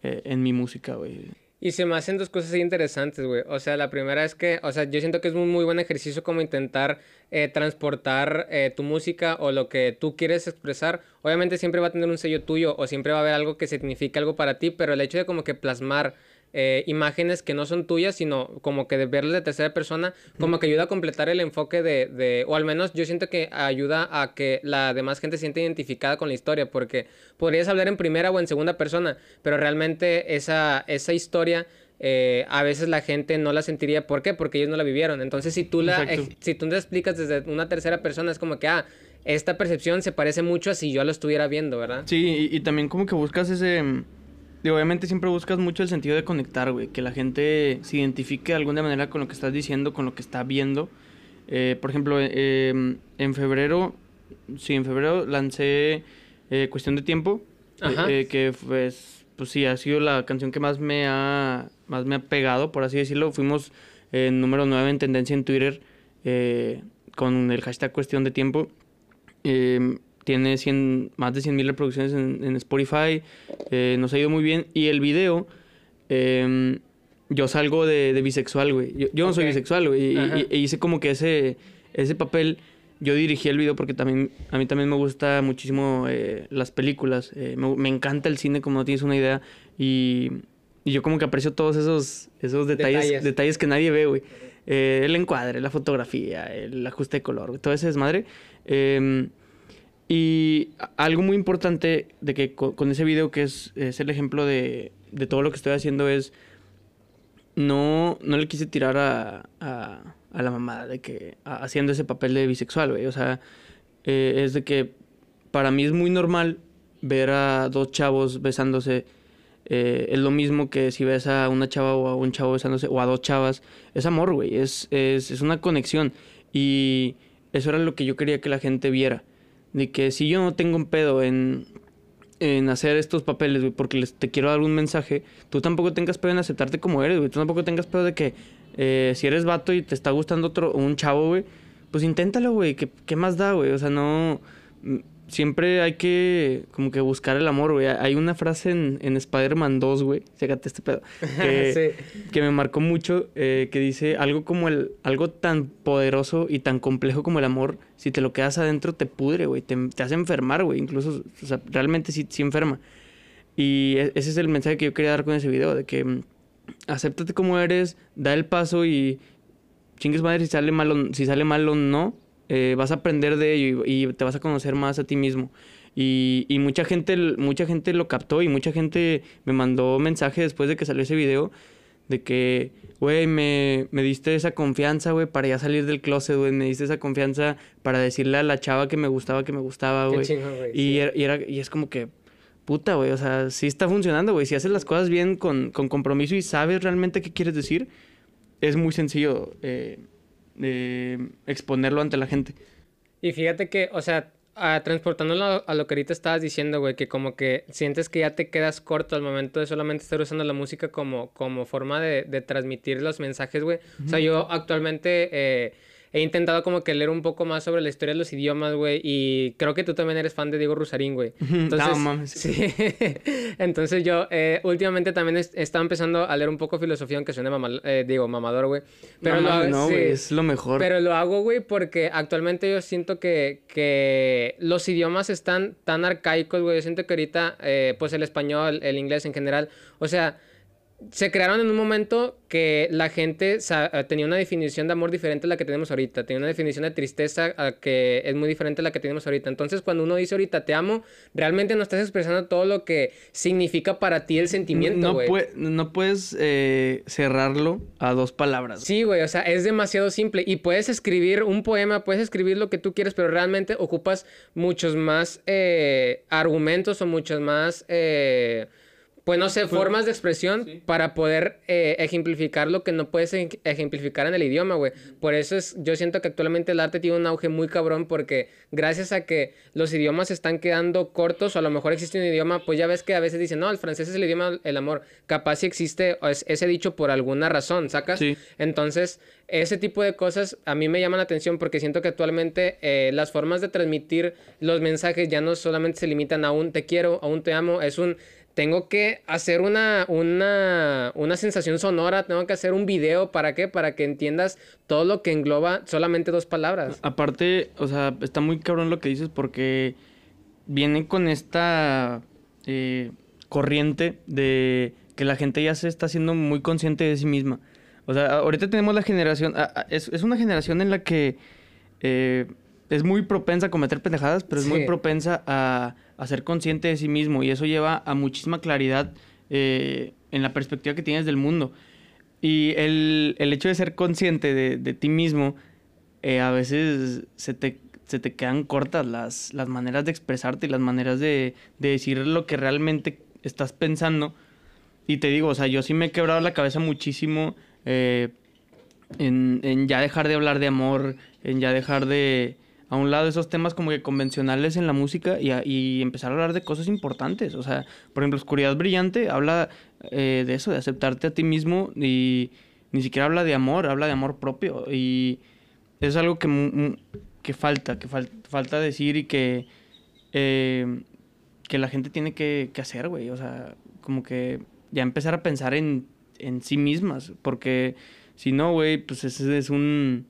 eh, en mi música, güey. Y se me hacen dos cosas interesantes, güey. O sea, la primera es que, o sea, yo siento que es un muy buen ejercicio como intentar eh, transportar eh, tu música o lo que tú quieres expresar. Obviamente siempre va a tener un sello tuyo o siempre va a haber algo que signifique algo para ti, pero el hecho de como que plasmar eh, imágenes que no son tuyas, sino como que de verlas de tercera persona, como que ayuda a completar el enfoque de, de, o al menos yo siento que ayuda a que la demás gente se sienta identificada con la historia, porque podrías hablar en primera o en segunda persona, pero realmente esa, esa historia... Eh, a veces la gente no la sentiría. ¿Por qué? Porque ellos no la vivieron. Entonces, si tú la, si tú te explicas desde una tercera persona, es como que, ah, esta percepción se parece mucho a si yo lo estuviera viendo, ¿verdad? Sí, y, y también como que buscas ese y obviamente siempre buscas mucho el sentido de conectar, güey. Que la gente se identifique de alguna manera con lo que estás diciendo, con lo que está viendo. Eh, por ejemplo, eh, en febrero, sí, en febrero lancé eh, Cuestión de Tiempo. que pues, pues sí, ha sido la canción que más me ha, más me ha pegado, por así decirlo. Fuimos número 9 en tendencia en Twitter con el hashtag Cuestión de Tiempo tiene 100, más de 100 mil reproducciones en, Spotify, eh, nos ha ido muy bien. Y el video, em, yo salgo de, bisexual, güey. Yo, no soy bisexual, güey. Y, hice como que ese, ese papel, yo dirigí el video porque también, a mí también me gusta muchísimo eh, las películas. Eh, me, encanta el cine, como no tienes una idea. Y, y, yo como que aprecio todos esos, esos detalles, detalles. que nadie ve, güey. el encuadre, la fotografía, el ajuste de color, todo ese desmadre. Eh, y algo muy importante de que con, ese video, que es, es el ejemplo de, de, todo lo que estoy haciendo, es no, no le quise tirar a, a, a la mamá de que haciendo ese papel de bisexual, güey. O sea, eh, es de que para mí es muy normal ver a dos chavos besándose. Eh, es lo mismo que si ves a una chava o a un chavo besándose o a dos chavas. Es amor, güey. Es, es, es una conexión. Y eso era lo que yo quería que la gente viera de que si yo no tengo un pedo en, en hacer estos papeles, güey, porque les, te quiero dar un mensaje, tú tampoco tengas pedo en aceptarte como eres, güey. Tú tampoco tengas pedo de que eh, si eres vato y te está gustando otro, un chavo, güey, pues inténtalo, güey. ¿Qué, ¿Qué más da, güey? O sea, no siempre hay que como que buscar el amor, güey. Hay una frase en, en Spider-Man 2, güey, fíjate este pedo, que, que me marcó mucho, eh, que dice algo como el, algo tan poderoso y tan complejo como el amor, si te lo quedas adentro te pudre, güey, te, te, hace enfermar, güey, incluso, o sea, realmente sí, sí enferma. Y e, ese es el mensaje que yo quería dar con ese video, de que mm, acéptate como eres, da el paso y chingues madre si sale mal o, si sale mal o no, eh, vas a aprender de ello y, te vas a conocer más a ti mismo. Y, y, mucha, gente, mucha gente lo captó y mucha gente me mandó mensaje después de que salió ese video de que, güey, me, me, diste esa confianza, güey, para ya salir del closet, güey. Me diste esa confianza para decirle a la chava que me gustaba, que me gustaba, güey. Y, y, era, y es como que, puta, güey, o sea, sí está funcionando, güey. Si haces las cosas bien con, con compromiso y sabes realmente qué quieres decir, es muy sencillo. Eh, de exponerlo ante la gente. Y fíjate que, o sea, transportándolo a lo que ahorita estabas diciendo, güey, que como que sientes que ya te quedas corto al momento de solamente estar usando la música como, como forma de, de transmitir los mensajes, güey. O sea, yo actualmente... Eh, he intentado como que leer un poco más sobre la historia de los idiomas, güey. Y creo que tú también eres fan de Diego Rusarín, güey. Entonces, no, mames. Sí. Entonces yo eh, últimamente también he estado empezando a leer un poco filosofía, aunque suene mama, eh, digo, mamador, güey. Pero no, no, güey, es lo mejor. Pero lo hago, güey, porque actualmente yo siento que, que los idiomas están tan arcaicos, güey. Yo siento que ahorita, eh, pues el español, el inglés en general, o sea se crearon en un momento que la gente eh, tenía una definición de amor diferente a la que tenemos ahorita, tenía una definición de tristeza que es muy diferente a la que tenemos ahorita. Entonces, cuando uno dice ahorita te amo, realmente no estás expresando todo lo que significa para ti el sentimiento. No, no, puedes eh, cerrarlo a dos palabras. Sí, güey, o sea, es demasiado simple. Y puedes escribir un poema, puedes escribir lo que tú quieres, pero realmente ocupas muchos más eh, argumentos o muchos más pues no sé, formas de expresión para poder eh, ejemplificar lo que no puedes ejemplificar en el idioma, güey. Por eso es, yo siento que actualmente el arte tiene un auge muy cabrón porque gracias a que los idiomas se están quedando cortos o a lo mejor existe un idioma, pues ya ves que a veces dicen, no, el francés es el idioma del amor. Capaz si existe ese dicho por alguna razón, ¿sacas? Sí. Entonces, ese tipo de cosas a mí me llaman la atención porque siento que actualmente eh, las formas de transmitir los mensajes ya no solamente se limitan a un te quiero, a un te amo, es un tengo que hacer una, una, una sensación sonora, tengo que hacer un video, ¿para qué? Para que entiendas todo lo que engloba solamente dos palabras. Aparte, o sea, está muy cabrón lo que dices porque viene con esta eh, corriente de que la gente ya se está haciendo muy consciente de sí misma. O sea, ahorita tenemos la generación, es, es una generación en la que eh, es muy propensa a cometer pendejadas, pero es muy propensa a, ser consciente de sí mismo y eso lleva a muchísima claridad eh, en la perspectiva que tienes del mundo. Y el, hecho de ser consciente de, ti mismo, eh, a veces se te, se te quedan cortas las, las maneras de expresarte y las maneras de, decir lo que realmente estás pensando. Y te digo, o sea, yo sí me he quebrado la cabeza muchísimo eh, en, en, ya dejar de hablar de amor, en ya dejar de, a un lado esos temas como que convencionales en la música y, empezar a hablar de cosas importantes. O sea, por ejemplo, Oscuridad Brillante habla eh, de eso, de aceptarte a ti mismo y ni siquiera habla de amor, habla de amor propio. Y es algo que, que falta, que falta decir y que, eh, que la gente tiene que, hacer, güey. O sea, como que ya empezar a pensar en, en sí mismas, porque si no, güey, pues ese es un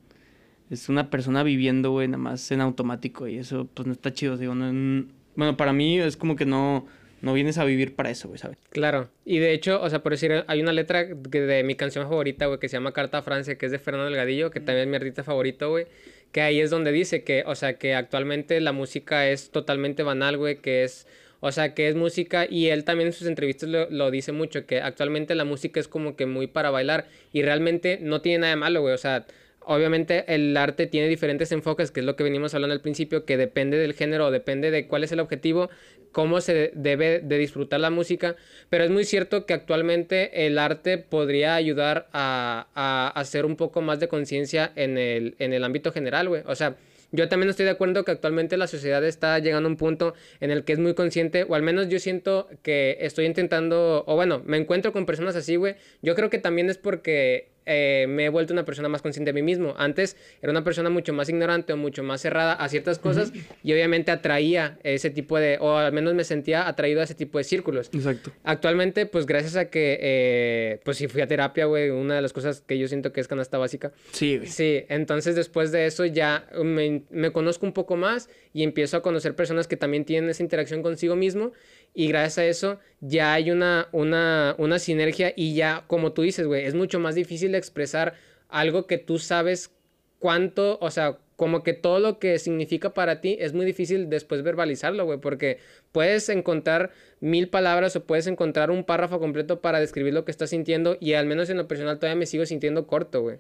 es una persona viviendo, güey, nada más en automático y eso pues no está chido, digo, no, bueno, para mí es como que no, no vienes a vivir para eso, güey, ¿sabes? Claro, y de hecho, o sea, por decir, hay una letra de mi canción favorita, güey, que se llama Carta a Francia, que es de Fernando Delgadillo, que también es mi artista favorito, güey, que ahí es donde dice que, o sea, que actualmente la música es totalmente banal, güey, que es... O sea, que es música y él también en sus entrevistas lo, lo, dice mucho, que actualmente la música es como que muy para bailar y realmente no tiene nada de malo, güey. O sea, Obviamente el arte tiene diferentes enfoques, que es lo que venimos hablando al principio, que depende del género, depende de cuál es el objetivo, cómo se debe de disfrutar la música, pero es muy cierto que actualmente el arte podría ayudar a, a hacer un poco más de conciencia en el, en el ámbito general, güey. O sea, yo también estoy de acuerdo que actualmente la sociedad está llegando a un punto en el que es muy consciente, o al menos yo siento que estoy intentando, o bueno, me encuentro con personas así, güey. Yo creo que también es porque eh, me he vuelto una persona más consciente de mí mismo. Antes era una persona mucho más ignorante o mucho más cerrada a ciertas cosas y obviamente atraía ese tipo de, o al menos me sentía atraído a ese tipo de círculos. Exacto. Actualmente, pues gracias a que, eh, pues si fui a terapia, güey, una de las cosas que yo siento que es canasta básica. Sí, güey. Sí, entonces después de eso ya me, me conozco un poco más y empiezo a conocer personas que también tienen esa interacción consigo mismo y gracias a eso ya hay una, una, una sinergia y ya, como tú dices, güey, es mucho más difícil expresar algo que tú sabes cuánto, o sea, como que todo lo que significa para ti es muy difícil después verbalizarlo, güey, porque puedes encontrar mil palabras o puedes encontrar un párrafo completo para describir lo que estás sintiendo y al menos en lo personal todavía me sigo sintiendo corto, güey.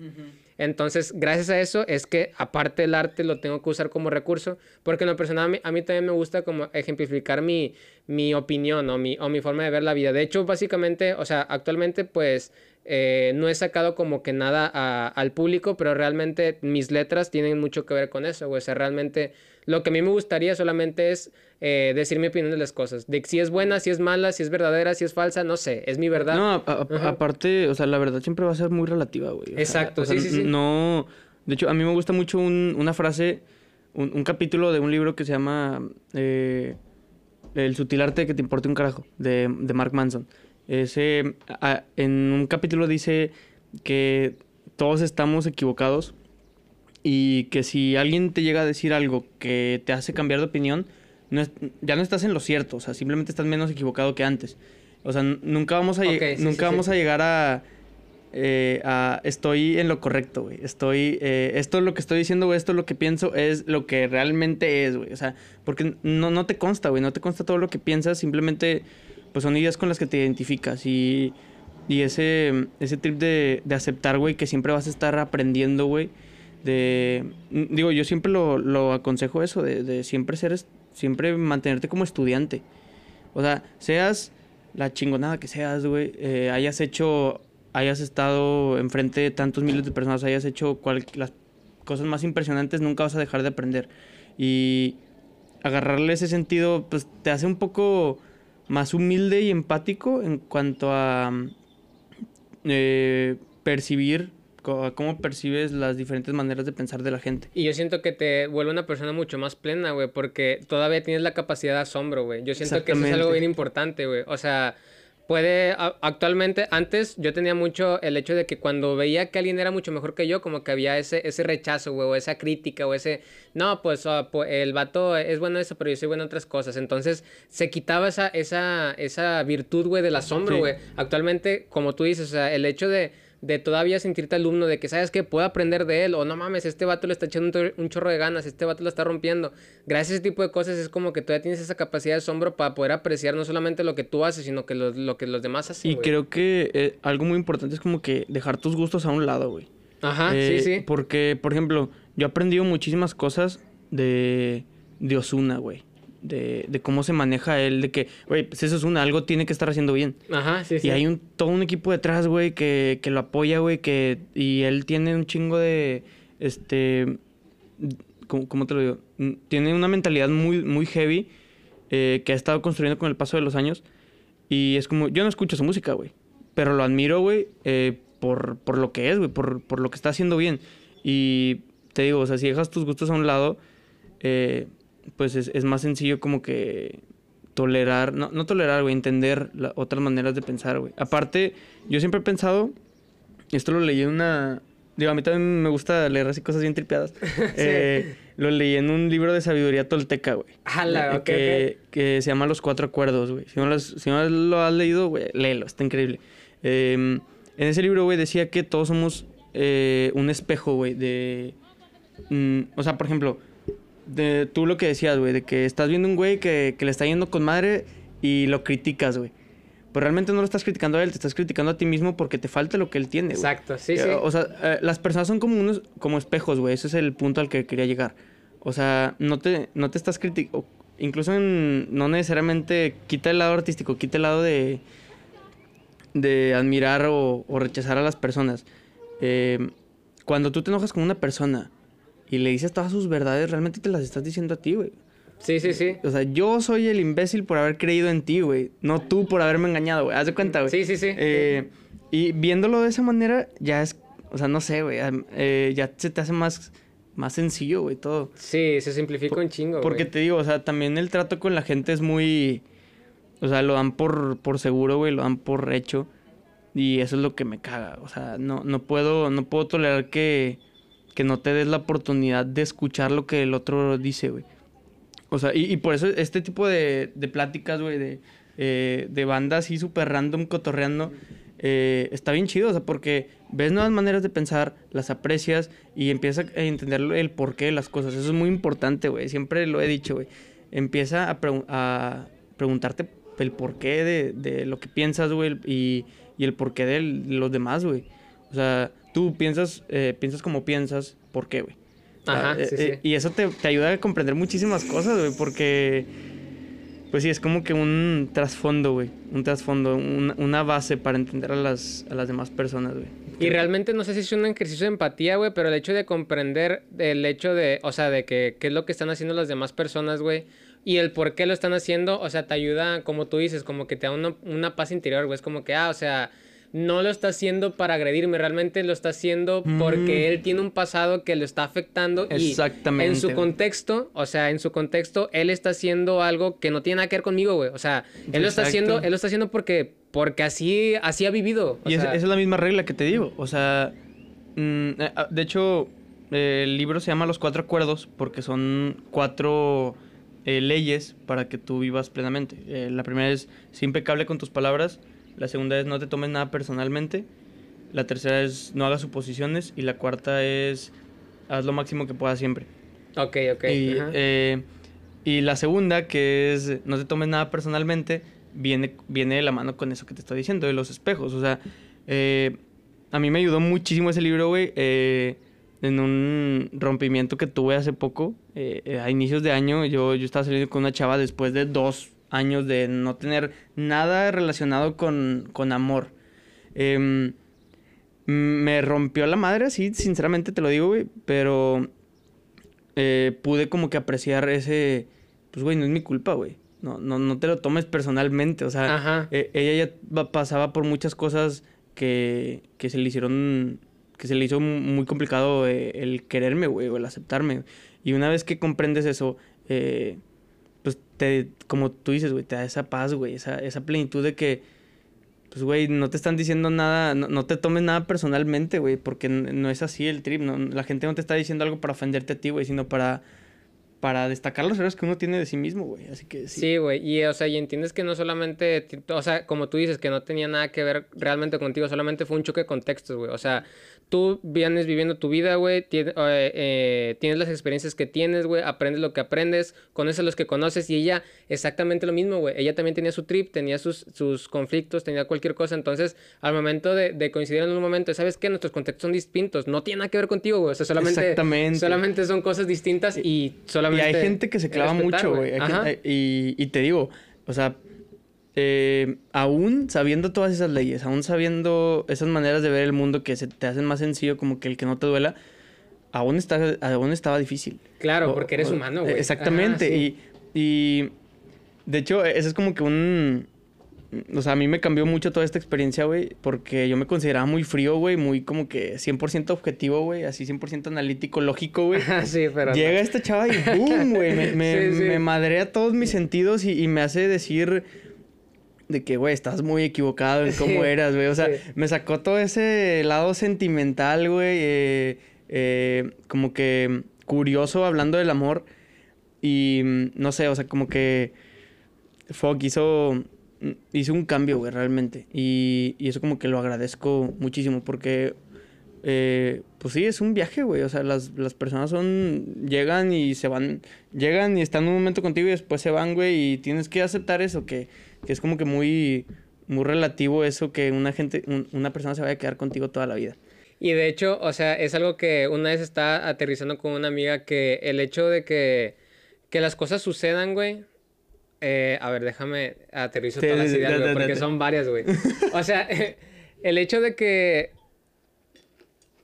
Entonces, gracias a eso es que aparte del arte lo tengo que usar como recurso, porque en lo personal a mí, también me gusta como ejemplificar mi, mi opinión o mi, o mi forma de ver la vida. De hecho, básicamente, o sea, actualmente pues eh, no he sacado como que nada al público, pero realmente mis letras tienen mucho que ver con eso, güey. O sea, realmente lo que a mí me gustaría solamente es eh, decir mi opinión de las cosas. De si es buena, si es mala, si es verdadera, si es falsa, no sé. Es mi verdad. No, aparte, o sea, la verdad siempre va a ser muy relativa, güey. Exacto, sí, sí, sí. No. De hecho, a mí me gusta mucho una frase, un, capítulo de un libro que se llama eh, El sutil arte que te importe un carajo, de, de Mark Manson. Ese, en un capítulo dice que todos estamos equivocados y que si alguien te llega a decir algo que te hace cambiar de opinión, no ya no estás en lo cierto, o sea, simplemente estás menos equivocado que antes. O sea, nunca vamos a, nunca vamos a llegar eh, a, estoy en lo correcto, güey. Estoy, eh, esto es lo que estoy diciendo, güey, esto es lo que pienso, es lo que realmente es, güey. O sea, porque no, no te consta, güey, no te consta todo lo que piensas, simplemente pues son ideas con las que te identificas y, y ese, ese trip de, de aceptar, güey, que siempre vas a estar aprendiendo, güey. De, digo, yo siempre lo, lo aconsejo eso, de, de, siempre ser, siempre mantenerte como estudiante. O sea, seas la chingonada que seas, güey, eh, hayas hecho, hayas estado enfrente de tantos miles de personas, hayas hecho cual, las cosas más impresionantes, nunca vas a dejar de aprender. Y agarrarle ese sentido, pues te hace un poco más humilde y empático en cuanto a eh, percibir cómo percibes las diferentes maneras de pensar de la gente. Y yo siento que te vuelve una persona mucho más plena, güey, porque todavía tienes la capacidad de asombro, güey. Yo siento que eso es algo bien importante, güey. O sea, puede, actualmente, antes yo tenía mucho el hecho de que cuando veía que alguien era mucho mejor que yo, como que había ese, ese rechazo, güey, o esa crítica, o ese, no, pues, pues, el vato es bueno eso, pero yo soy bueno en otras cosas. Entonces, se quitaba esa, esa, esa virtud, güey, del asombro, güey. Actualmente, como tú dices, o sea, el hecho de de todavía sentirte alumno, de que sabes que puedo aprender de él, o no mames, este vato le está echando un, chorro de ganas, este vato lo está rompiendo. Gracias a ese tipo de cosas es como que todavía tienes esa capacidad de asombro para poder apreciar no solamente lo que tú haces, sino que lo, que los demás hacen. Y creo que eh, algo muy importante es como que dejar tus gustos a un lado, güey. Ajá, sí, eh, sí. Porque, por ejemplo, yo he aprendido muchísimas cosas de, de Osuna, güey de, de, cómo se maneja él, de que, güey, pues eso es una, algo tiene que estar haciendo bien. Ajá, sí, sí. Y hay un, todo un equipo detrás, güey, que, que lo apoya, güey, que, y él tiene un chingo de, este, ¿cómo, cómo te lo digo? Mm, tiene una mentalidad muy, muy heavy eh, que ha estado construyendo con el paso de los años. Y es como, yo no escucho su música, güey, pero lo admiro, güey, eh, por, por lo que es, güey, por, por lo que está haciendo bien. Y te digo, o sea, si dejas tus gustos a un lado, eh, pues es, más sencillo como que tolerar, no, no tolerar, güey, entender otras maneras de pensar, güey. Aparte, yo siempre he pensado, esto lo leí en una, digo, a mí también me gusta leer así cosas bien tripeadas. Eh, lo leí en un libro de sabiduría tolteca, güey. Jala, ok. Que, que, se llama Los Cuatro Acuerdos, güey. Si, no si no lo has leído, güey, léelo, está increíble. Em, en ese libro, güey, decía que todos somos eh, un espejo, güey, de... Mm, o sea, por ejemplo, de tú lo que decías, güey, de que estás viendo un güey que, le está yendo con madre y lo criticas, güey. Pero realmente no lo estás criticando a él, te estás criticando a ti mismo porque te falta lo que él tiene, güey. Exacto, sí, sí. O sea, eh, las personas son como unos, como espejos, güey. Ese es el punto al que quería llegar. O sea, no te, no te estás criticando. Incluso no necesariamente quita el lado artístico, quita el lado de, de admirar o, rechazar a las personas. Eh, cuando tú te enojas con una persona y le dices todas sus verdades, realmente te las estás diciendo a ti, güey. Sí, sí, sí. O sea, yo soy el imbécil por haber creído en ti, güey. No tú por haberme engañado, güey. Haz de cuenta, güey. Sí, sí, sí. Eh, y viéndolo de esa manera, ya es. O sea, no sé, güey. Eh, ya se te hace más, más sencillo, güey, todo. Sí, se simplifica un chingo, Porque te digo, o sea, también el trato con la gente es muy. O sea, lo dan por, por seguro, güey. Lo dan por hecho. Y eso es lo que me caga. O sea, no, no puedo, no puedo tolerar que que no te des la oportunidad de escuchar lo que el otro dice, güey. O sea, y, por eso este tipo de, de pláticas, güey, de, eh, de bandas así súper random cotorreando, eh, está bien chido, o sea, porque ves nuevas maneras de pensar, las aprecias y empiezas a entender el porqué de las cosas. Eso es muy importante, güey. Siempre lo he dicho, güey. Empieza a, a, preguntarte el porqué de, de lo que piensas, güey, y, y el porqué de los demás, güey. O sea, tú piensas, eh, piensas como piensas, ¿por qué, güey? Ajá, eh, sí, eh, sí. Y eso te, ayuda a comprender muchísimas cosas, güey, porque, pues sí, es como que un trasfondo, güey, un trasfondo, una base para entender a las, a las demás personas, güey. Y realmente no sé si es un ejercicio de empatía, güey, pero el hecho de comprender el hecho de, o sea, de que qué es lo que están haciendo las demás personas, güey, y el por qué lo están haciendo, o sea, te ayuda, como tú dices, como que te da una, una paz interior, güey, es como que, ah, o sea no lo está haciendo para agredirme, realmente lo está haciendo porque mm. él tiene un pasado que lo está afectando Exactamente. y en su contexto, o sea, en su contexto él está haciendo algo que no tiene nada que ver conmigo, güey. O sea, él lo está haciendo, él lo está haciendo porque porque así así ha vivido. y esa es la misma regla que te digo, o sea, mm, eh, ah, de hecho el libro se llama Los Cuatro Acuerdos porque son cuatro eh, leyes para que tú vivas plenamente. Eh, la primera es, ser impecable con tus palabras. La segunda es no te tomes nada personalmente. La tercera es no hagas suposiciones. Y la cuarta es haz lo máximo que puedas siempre. Ok, ok. Y, eh, y la segunda, que es no te tomes nada personalmente, viene, viene de la mano con eso que te estoy diciendo, de los espejos. O sea, eh, a mí me ayudó muchísimo ese libro, güey. Eh, en un rompimiento que tuve hace poco, a inicios de año, yo, yo estaba saliendo con una chava después de dos años de no tener nada relacionado con, con amor. Em, me rompió la madre, sí, sinceramente te lo digo, güey, pero eh, pude como que apreciar ese, pues, güey, no es mi culpa, güey. No, no, no te lo tomes personalmente, o sea, eh, ella ya pasaba por muchas cosas que, que se le hicieron, que se le hizo muy complicado eh, el quererme, güey, o el aceptarme. Y una vez que comprendes eso, pues te, como tú dices, güey, te da esa paz, güey, esa, esa plenitud de que pues, güey, no te están diciendo nada, no, te tomes nada personalmente, güey, porque no es así el trip, no, la gente no te está diciendo algo para ofenderte a ti, güey, sino para, para destacar los errores que uno tiene de sí mismo, güey, así que sí. Sí, güey, y, o sea, y entiendes que no solamente, o sea, como tú dices, que no tenía nada que ver realmente contigo, solamente fue un choque de contextos, güey, o sea, tú vienes viviendo tu vida, güey, tienes, eh, eh, tienes las experiencias que tienes, güey, aprendes lo que aprendes, conoces a los que conoces y ella exactamente lo mismo, güey. Ella también tenía su trip, tenía sus, sus conflictos, tenía cualquier cosa. Entonces, al momento de, coincidir en un momento, ¿sabes qué? Nuestros contextos son distintos. No tiene nada que ver contigo, güey. O sea, solamente, solamente son cosas distintas y solamente... Y hay gente que se clava mucho, güey. Y, y te digo, o sea, eh, aún sabiendo todas esas leyes, aún sabiendo esas maneras de ver el mundo que se te hacen más sencillo como que el que no te duela, aún, está, aún estaba difícil. Claro, porque eres humano, güey. Exactamente. y, y de hecho, ese es como que un... O sea, a mí me cambió mucho toda esta experiencia, güey, porque yo me consideraba muy frío, güey, muy como que 100% objetivo, güey, así 100% analítico, lógico, güey. sí, pero... Llega esta chava y ¡boom, güey! Me, me, madrea todos mis sentidos y, y me hace decir de que, güey, estás muy equivocado en cómo eras, güey. O sea, me sacó todo ese lado sentimental, güey. Eh, eh, como que curioso hablando del amor. Y no sé, o sea, como que Fogg hizo, hizo un cambio, güey, realmente. Y, y, eso como que lo agradezco muchísimo porque, eh, pues sí, es un viaje, güey. O sea, las, las personas son, llegan y se van, llegan y están un momento contigo y después se van, güey. Y tienes que aceptar eso, que que es como que muy, muy relativo eso que una gente, una persona se vaya a quedar contigo toda la vida. Y de hecho, o sea, es algo que una vez está aterrizando con una amiga que el hecho de que, que las cosas sucedan, güey. Eh, a ver, déjame aterrizar todas las ideas, güey, porque son varias, güey. O sea, el hecho de que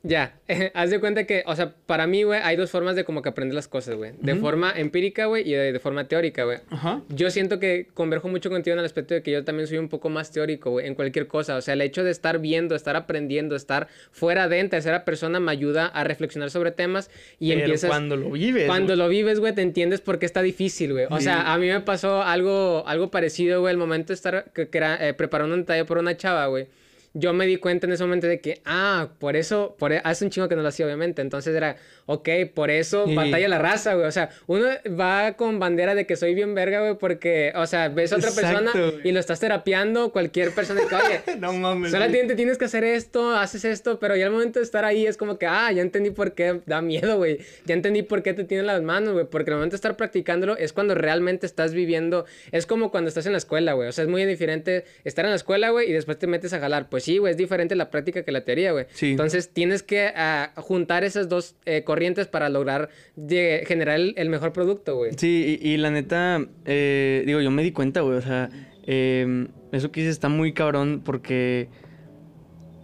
ya, haz de cuenta que, o sea, para mí, güey, hay dos formas de como que aprender las cosas, güey. De forma empírica, güey, y de, forma teórica, güey. Ajá. Yo siento que converjo mucho contigo en el aspecto de que yo también soy un poco más teórico, güey, en cualquier cosa. O sea, el hecho de estar viendo, estar aprendiendo, estar fuera de en tercera persona me ayuda a reflexionar sobre temas y Pero empiezas... cuando lo vives. Cuando lo vives, güey, te entiendes por qué está difícil, güey. O sea, a mí me pasó algo, algo parecido, güey, el momento de estar, que, era eh, preparando un ensayo por una chava, güey yo me di cuenta en ese momento de que, ah, por eso, por, e, hace un chingo que no lo hacía, obviamente. Entonces era, ok, por eso batalla la raza, güey. O sea, uno va con bandera de que soy bien verga, güey, porque, o sea, ves a otra persona y lo estás terapiando, cualquier persona que, oye, no mames. Solamente tienes que hacer esto, haces esto, pero ya al momento de estar ahí es como que, ah, ya entendí por qué da miedo, güey. Ya entendí por qué te tienen las manos, güey. Porque el momento de estar practicándolo es cuando realmente estás viviendo. Es como cuando estás en la escuela, güey. O sea, es muy diferente estar en la escuela, güey, y después te metes a jalar. Pues sí, güey, es diferente la práctica que la teoría, güey. Entonces tienes que ah, juntar esas dos eh, corrientes para lograr generar el, mejor producto, güey. Sí, y, la neta, eh, digo, yo me di cuenta, güey, o sea, em, eso que hice está muy cabrón porque...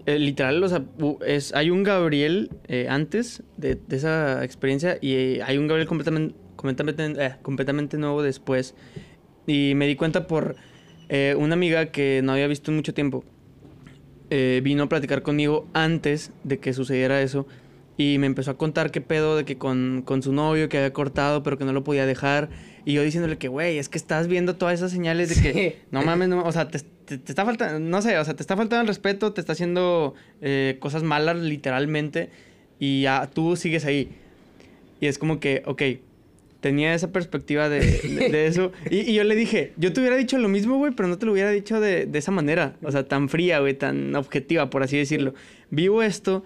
Eh, literal, o sea, es, hay un Gabriel antes de, esa experiencia y hay un Gabriel completamente, completamente, completamente nuevo después. Y me di cuenta por una amiga que no había visto en mucho tiempo. Eh, vino a platicar conmigo antes de que sucediera eso y me empezó a contar qué pedo de que con, con su novio que había cortado pero que no lo podía dejar y yo diciéndole que, güey, es que estás viendo todas esas señales de que, no mames, no, o sea, te, está faltando, no sé, o sea, te está faltando el respeto, te está haciendo eh, cosas malas literalmente y ya tú sigues ahí. Y es como que, ok, tenía esa perspectiva de, eso. Y, yo le dije, yo te hubiera dicho lo mismo, güey, pero no te lo hubiera dicho de, esa manera. O sea, tan fría, güey, tan objetiva, por así decirlo. Vivo esto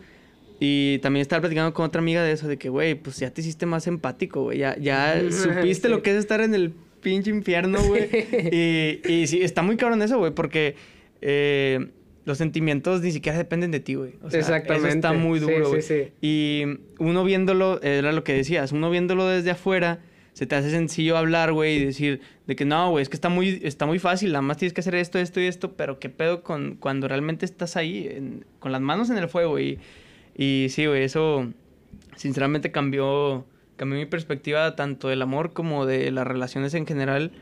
y también estaba platicando con otra amiga de eso, de que, güey, pues ya te hiciste más empático, güey. Ya, ya supiste lo que es estar en el pinche infierno, güey. y, y sí, está muy cabrón eso, güey, porque... Eh, los sentimientos ni siquiera dependen de ti, güey. O sea, Exactamente. Eso está muy duro, güey. Sí, sí, y uno viéndolo, era lo que decías, uno viéndolo desde afuera, se te hace sencillo hablar, güey, y decir de que no, güey, es que está muy, está muy fácil, nada más tienes que hacer esto, esto y esto, pero qué pedo con cuando realmente estás ahí, con las manos en el fuego. Y, y sí, güey, eso sinceramente cambió, cambió mi perspectiva tanto del amor como de las relaciones en general.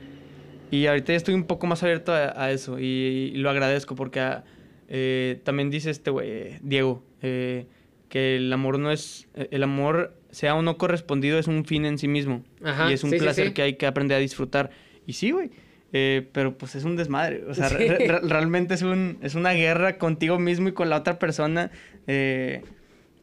Y ahorita ya estoy un poco más abierto a, eso y, lo agradezco porque ah, eh, también dice este güey, Diego, eh, que el amor no es, el amor sea o no correspondido es un fin en sí mismo. Y es un placer que hay que aprender a disfrutar. Y sí, güey. Eh, pero pues es un desmadre. O sea, realmente es, un, es una guerra contigo mismo y con la otra persona. Eh,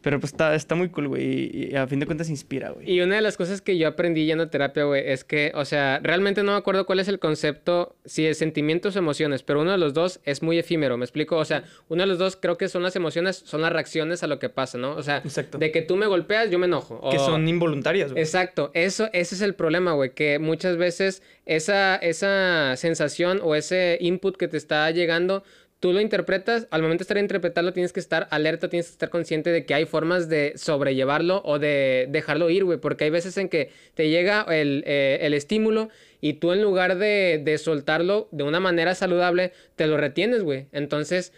pero pues está, está muy cool, güey. Y, a fin de cuentas inspira, güey. Y una de las cosas que yo aprendí yendo a terapia, güey, es que, o sea, realmente no me acuerdo cuál es el concepto, si es sentimientos o emociones, pero uno de los dos es muy efímero, ¿me explico? O sea, uno de los dos creo que son las emociones, son las reacciones a lo que pasa, ¿no? O sea, de que tú me golpeas, yo me enojo. Que son involuntarias, güey. Exacto. Eso, ese es el problema, güey, que muchas veces esa, esa sensación o ese input que te está llegando tú lo interpretas, al momento de estar interpretarlo tienes que estar alerta, tienes que estar consciente de que hay formas de sobrellevarlo o de dejarlo ir, güey, porque hay veces en que te llega el, eh, estímulo y tú en lugar de, soltarlo de una manera saludable, te lo retienes, güey. Entonces,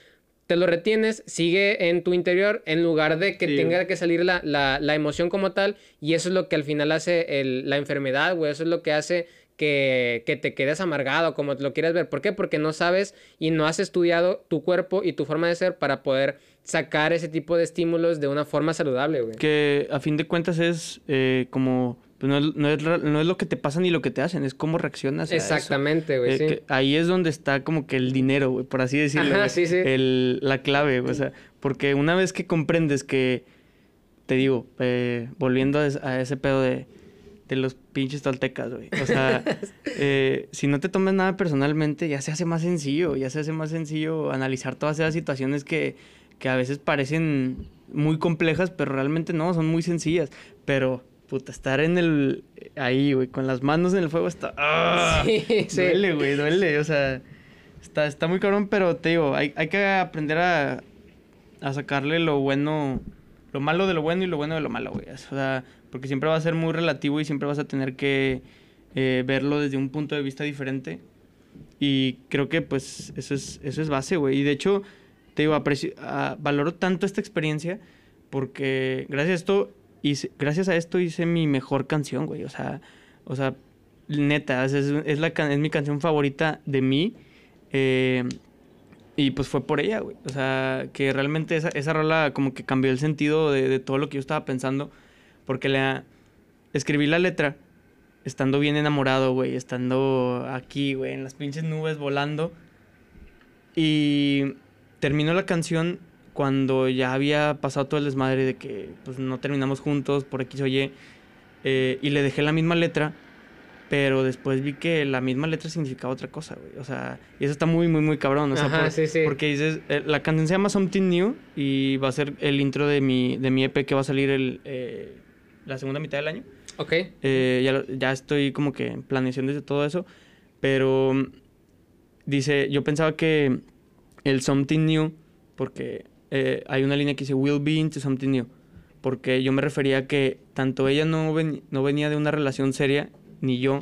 te lo retienes, sigue en tu interior en lugar de que tenga que salir la, la, emoción como tal y eso es lo que al final hace el, la enfermedad, güey, eso es lo que hace que, que, te quedes amargado, como lo quieras ver. ¿Por qué? Porque no sabes y no has estudiado tu cuerpo y tu forma de ser para poder sacar ese tipo de estímulos de una forma saludable, güey. Que a fin de cuentas es eh, como... Pues no, no, es, no, es, lo que te pasa ni lo que te hacen, es cómo reaccionas. Exactamente, güey. Eh, ahí es donde está como que el dinero, güey, por así decirlo. Ajá, sí, sí. El, la clave. O sea, porque una vez que comprendes que, te digo, eh, volviendo a ese pedo de de los pinches toltecas, güey. O sea, eh, si no te tomas nada personalmente, ya se hace más sencillo, ya se hace más sencillo analizar todas esas situaciones que, que a veces parecen muy complejas, pero realmente no, son muy sencillas. Pero, puta, estar en el... ahí, güey, con las manos en el fuego está... ¡ah! Sí, sí. Duele, güey, duele. O sea, está, está muy cabrón, pero te digo, hay, hay que aprender a, a sacarle lo bueno... Lo malo de lo bueno y lo bueno de lo malo, güey. O sea, porque siempre va a ser muy relativo y siempre vas a tener que eh, verlo desde un punto de vista diferente. Y creo que pues eso es, eso es base, güey. Y de hecho, te digo, aprecio, ah, valoro tanto esta experiencia porque gracias a esto hice, gracias a esto hice mi mejor canción, güey. O sea, o sea, neta, es, es, la, es mi canción favorita de mí. Eh, y pues fue por ella, güey. O sea, que realmente esa, esa rola como que cambió el sentido de, de todo lo que yo estaba pensando. Porque le escribí la letra estando bien enamorado, güey, estando aquí, güey, en las pinches nubes volando. Y terminó la canción cuando ya había pasado todo el desmadre de que pues no terminamos juntos por X o Y. Eh, y le dejé la misma letra, pero después vi que la misma letra significaba otra cosa, güey. O sea, y eso está muy, muy, muy cabrón. O sea, porque dices, eh, la canción se llama Something New y va a ser el intro de mi, de mi EP que va a salir el, eh, la segunda mitad del año. Ok. Eh, ya, ya estoy como que en planeación de todo eso. Pero mm, dice, yo pensaba que el something new, porque hay una línea que dice, will be into something new. Porque yo me refería a que tanto ella no, no venía de una relación seria, ni yo.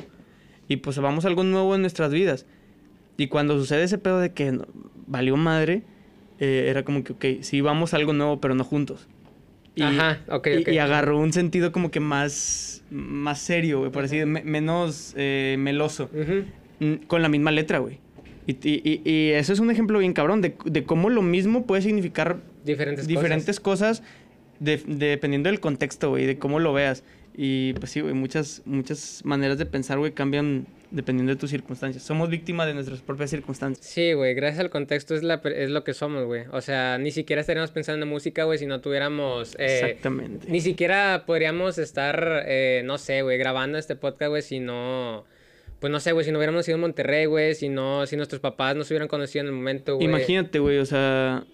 Y pues vamos a algo nuevo en nuestras vidas. Y cuando sucede ese pedo de que valió madre, eh, era como que, ok, sí vamos a algo nuevo, pero no juntos. Y, Ajá, ok, y, agarró un sentido como que más, más serio, güey, por así menos eh, meloso. Con la misma letra, güey. Y, y, eso es un ejemplo bien cabrón de, de cómo lo mismo puede significar diferentes, diferentes cosas, dependiendo del contexto, güey, de cómo lo veas. Y pues sí, güey, muchas, muchas maneras de pensar, güey, cambian dependiendo de tus circunstancias. Somos víctimas de nuestras propias circunstancias. Sí, güey, gracias al contexto es, la, es lo que somos, güey. O sea, ni siquiera estaríamos pensando en música, güey, si no tuviéramos... Eh, Exactamente. Ni siquiera podríamos estar, eh, no sé, güey, grabando este podcast, güey, si no... Pues no sé, güey, si no hubiéramos ido a Monterrey, güey, si no, si nuestros papás no se hubieran conocido en el momento, güey. Imagínate, güey, o sea,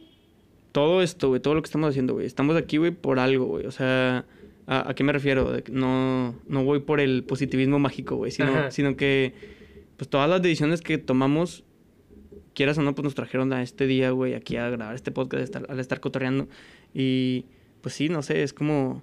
todo esto, güey, todo lo que estamos haciendo, güey, estamos aquí, güey, por algo, güey, o sea... ¿A, qué me refiero? No, no voy por el positivismo mágico, güey, sino, sino que pues todas las decisiones que tomamos, quieras o no, pues nos trajeron a este día, güey, aquí a grabar este podcast, al estar cotorreando. Y pues sí, no sé, es como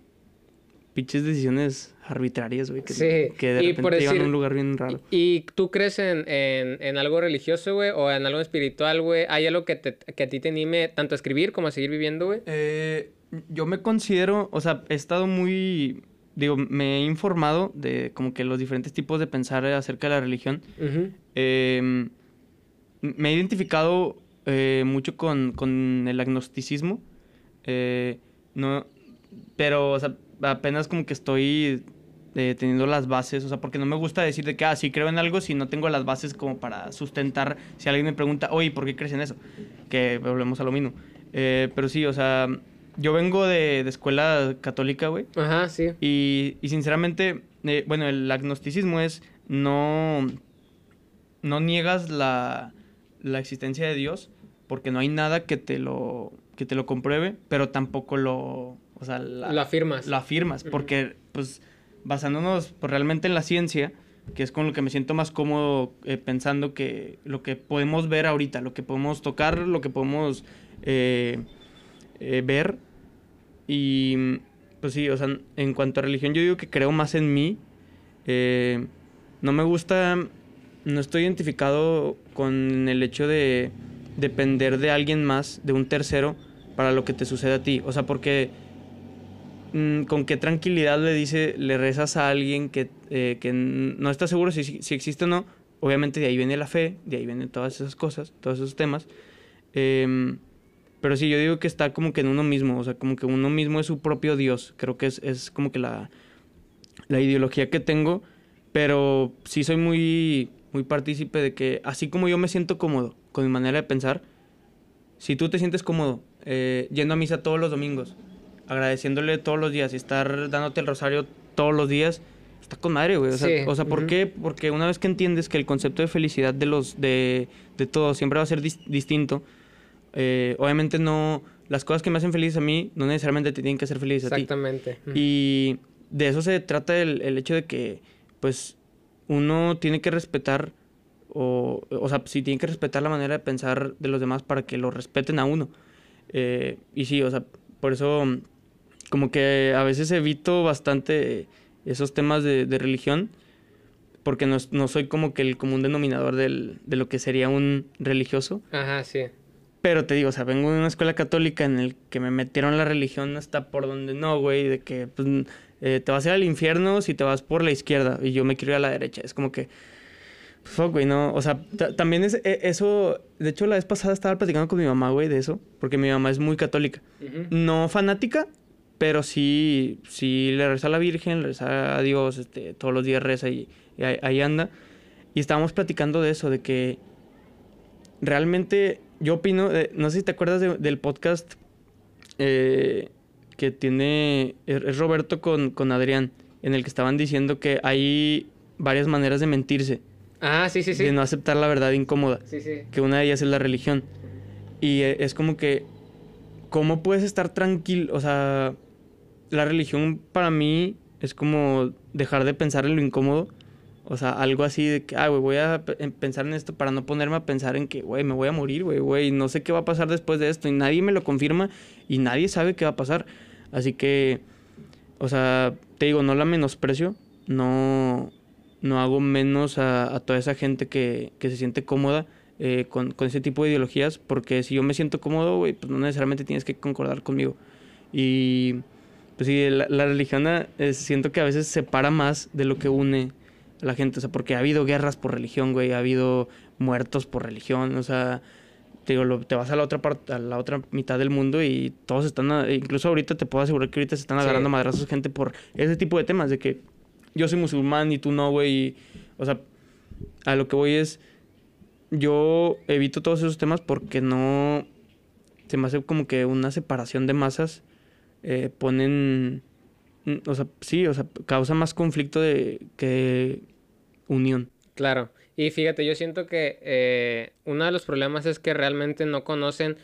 pinches decisiones arbitrarias, güey. Que, Sí, que de y repente por te llevan a un lugar bien raro. ¿Y y tú crees en, en, en algo religioso, güey? ¿O en algo espiritual, güey? ¿Hay algo que, te, que a ti te anime tanto a escribir como a seguir viviendo, güey? Eh, yo me considero, o sea, he estado muy, digo, me he informado de como que los diferentes tipos de pensar acerca de la religión. Eh, me he identificado eh, mucho con, con el agnosticismo. eh, no, pero, o sea, apenas como que estoy eh, teniendo las bases, o sea, porque no me gusta decir de que, ah, sí creo en algo si no tengo las bases como para sustentar. Si alguien me pregunta, oye, ¿por qué crees en eso? Que volvemos a lo mismo. Pero sí, o sea, yo vengo de, de escuela católica, güey. Ajá, sí. Y, y sinceramente, eh, bueno, el agnosticismo es no, no niegas la, la existencia de Dios porque no hay nada que te lo, que te lo compruebe, pero tampoco lo, o sea, la- Lo afirmas. lo afirmas, porque pues basándonos pues, realmente en la ciencia, que es con lo que me siento más cómodo eh, pensando que lo que podemos ver ahorita, lo que podemos tocar, lo que podemos eh, eh, ver. Y pues sí, o sea, en cuanto a religión, yo digo que creo más en mí. Eh, no me gusta, no estoy identificado con el hecho de depender de alguien más, de un tercero, para lo que te sucede a ti. O sea, porque mm, con qué tranquilidad le dice, le rezas a alguien que, eh, que no está seguro si, si existe o no. Obviamente de ahí viene la fe, de ahí vienen todas esas cosas, todos esos temas. Em, pero sí, yo digo que está como que en uno mismo, o sea, como que uno mismo es su propio Dios. Creo que es, es como que la, la ideología que tengo, pero sí soy muy, muy partícipe de que así como yo me siento cómodo con mi manera de pensar, si tú te sientes cómodo eh, yendo a misa todos los domingos, agradeciéndole todos los días y estar dándote el rosario todos los días, está con madre, güey. O sea, Sí, o sea, ¿por ujú. qué? Porque una vez que entiendes que el concepto de felicidad de los de, de todos siempre va a ser dis- distinto, eh, obviamente no las cosas que me hacen feliz a mí no necesariamente te tienen que hacer feliz a ti. Exactamente. Y de eso se trata el, el hecho de que, pues, uno tiene que respetar, o, o sea, sí tiene que respetar la manera de pensar de los demás para que lo respeten a uno. Eh, y sí, o sea, por eso, como que a veces evito bastante esos temas de, de religión, porque no, no soy como que el común denominador del- de lo que sería un religioso. Ajá, sí. Pero te digo, o sea, vengo de una escuela católica en el que me metieron la religión hasta por donde no, güey, de que pues, eh, te vas a ir al infierno si te vas por la izquierda y yo me quiero ir a la derecha. Es como que, pues, fuck, güey, no. O sea, ta- también es e- eso. De hecho, la vez pasada estaba platicando con mi mamá, güey, de eso, porque mi mamá es muy católica. Ujú. No fanática, pero sí, sí le reza a la Virgen, le reza a Dios, este, todos los días reza y, y ahí, ahí anda. Y estábamos platicando de eso, de que realmente yo opino, eh, no sé si te acuerdas de- del podcast eh, que tiene, es es Roberto con, con Adrián, en el que estaban diciendo que hay varias maneras de mentirse, Ah, sí, sí, sí. de no aceptar la verdad incómoda Sí, sí. que una de ellas es la religión. Y eh, es como que, ¿cómo puedes estar tranquilo? O sea, la religión para mí es como dejar de pensar en lo incómodo. O sea, algo así de que, ah, güey, voy a en- pensar en esto para no ponerme a pensar en que, güey, me voy a morir, güey, güey, no sé qué va a pasar después de esto y nadie me lo confirma y nadie sabe qué va a pasar. Así que, o sea, te digo, no la menosprecio, no, no hago menos a, toda esa gente que, que se siente cómoda eh, con, con ese tipo de ideologías, porque si yo me siento cómodo, güey, pues no necesariamente tienes que concordar conmigo. Y pues sí, la, la religión eh, siento que a veces separa más de lo que une la gente, o sea, porque ha habido guerras por religión, güey, ha habido muertos por religión, o sea, te digo, lo- te vas a la otra parte, a la otra mitad del mundo y todos están, a- incluso ahorita te puedo asegurar que ahorita se están Sí. agarrando madrazos gente por ese tipo de temas, de que yo soy musulmán y tú no, güey, o sea, a lo que voy es, yo evito todos esos temas porque no, se me hace como que una separación de masas, eh, ponen, o sea, sí, o sea, causa más conflicto de que unión. Claro. Y fíjate, yo siento que eh, uno de los problemas es que realmente no conocen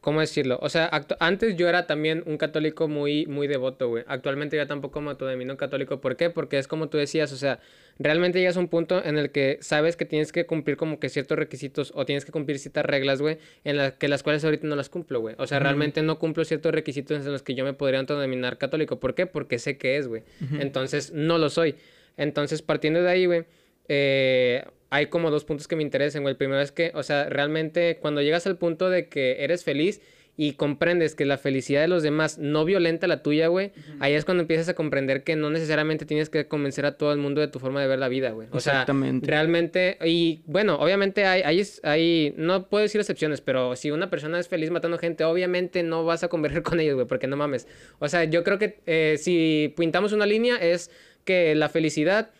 ¿Cómo decirlo? O sea, antes yo era también un católico muy, muy devoto, güey. Actualmente ya tampoco me autodenomino católico. ¿Por qué? Porque es como tú decías, o sea, realmente llegas a un punto en el que sabes que tienes que cumplir como que ciertos requisitos o tienes que cumplir ciertas reglas, güey, en las que las cuales ahorita no las cumplo, güey. O sea, realmente no cumplo ciertos requisitos en los que yo me podría autodenominar católico. ¿Por qué? Porque sé que es, güey. Entonces, no lo soy. Entonces, partiendo de ahí, güey, eh, hay como dos puntos que me interesan, güey. El primero es que, o sea, realmente cuando llegas al punto de que eres feliz y comprendes que la felicidad de los demás no violenta la tuya, güey, ahí es cuando empiezas a comprender que no necesariamente tienes que convencer a todo el mundo de tu forma de ver la vida, güey. O Exactamente. sea, realmente, y bueno, obviamente hay, hay, hay, no puedo decir excepciones, pero si una persona es feliz matando gente, obviamente no vas a converger con ellos, güey, porque no mames. O sea, yo creo que eh, si pintamos una línea es que la felicidad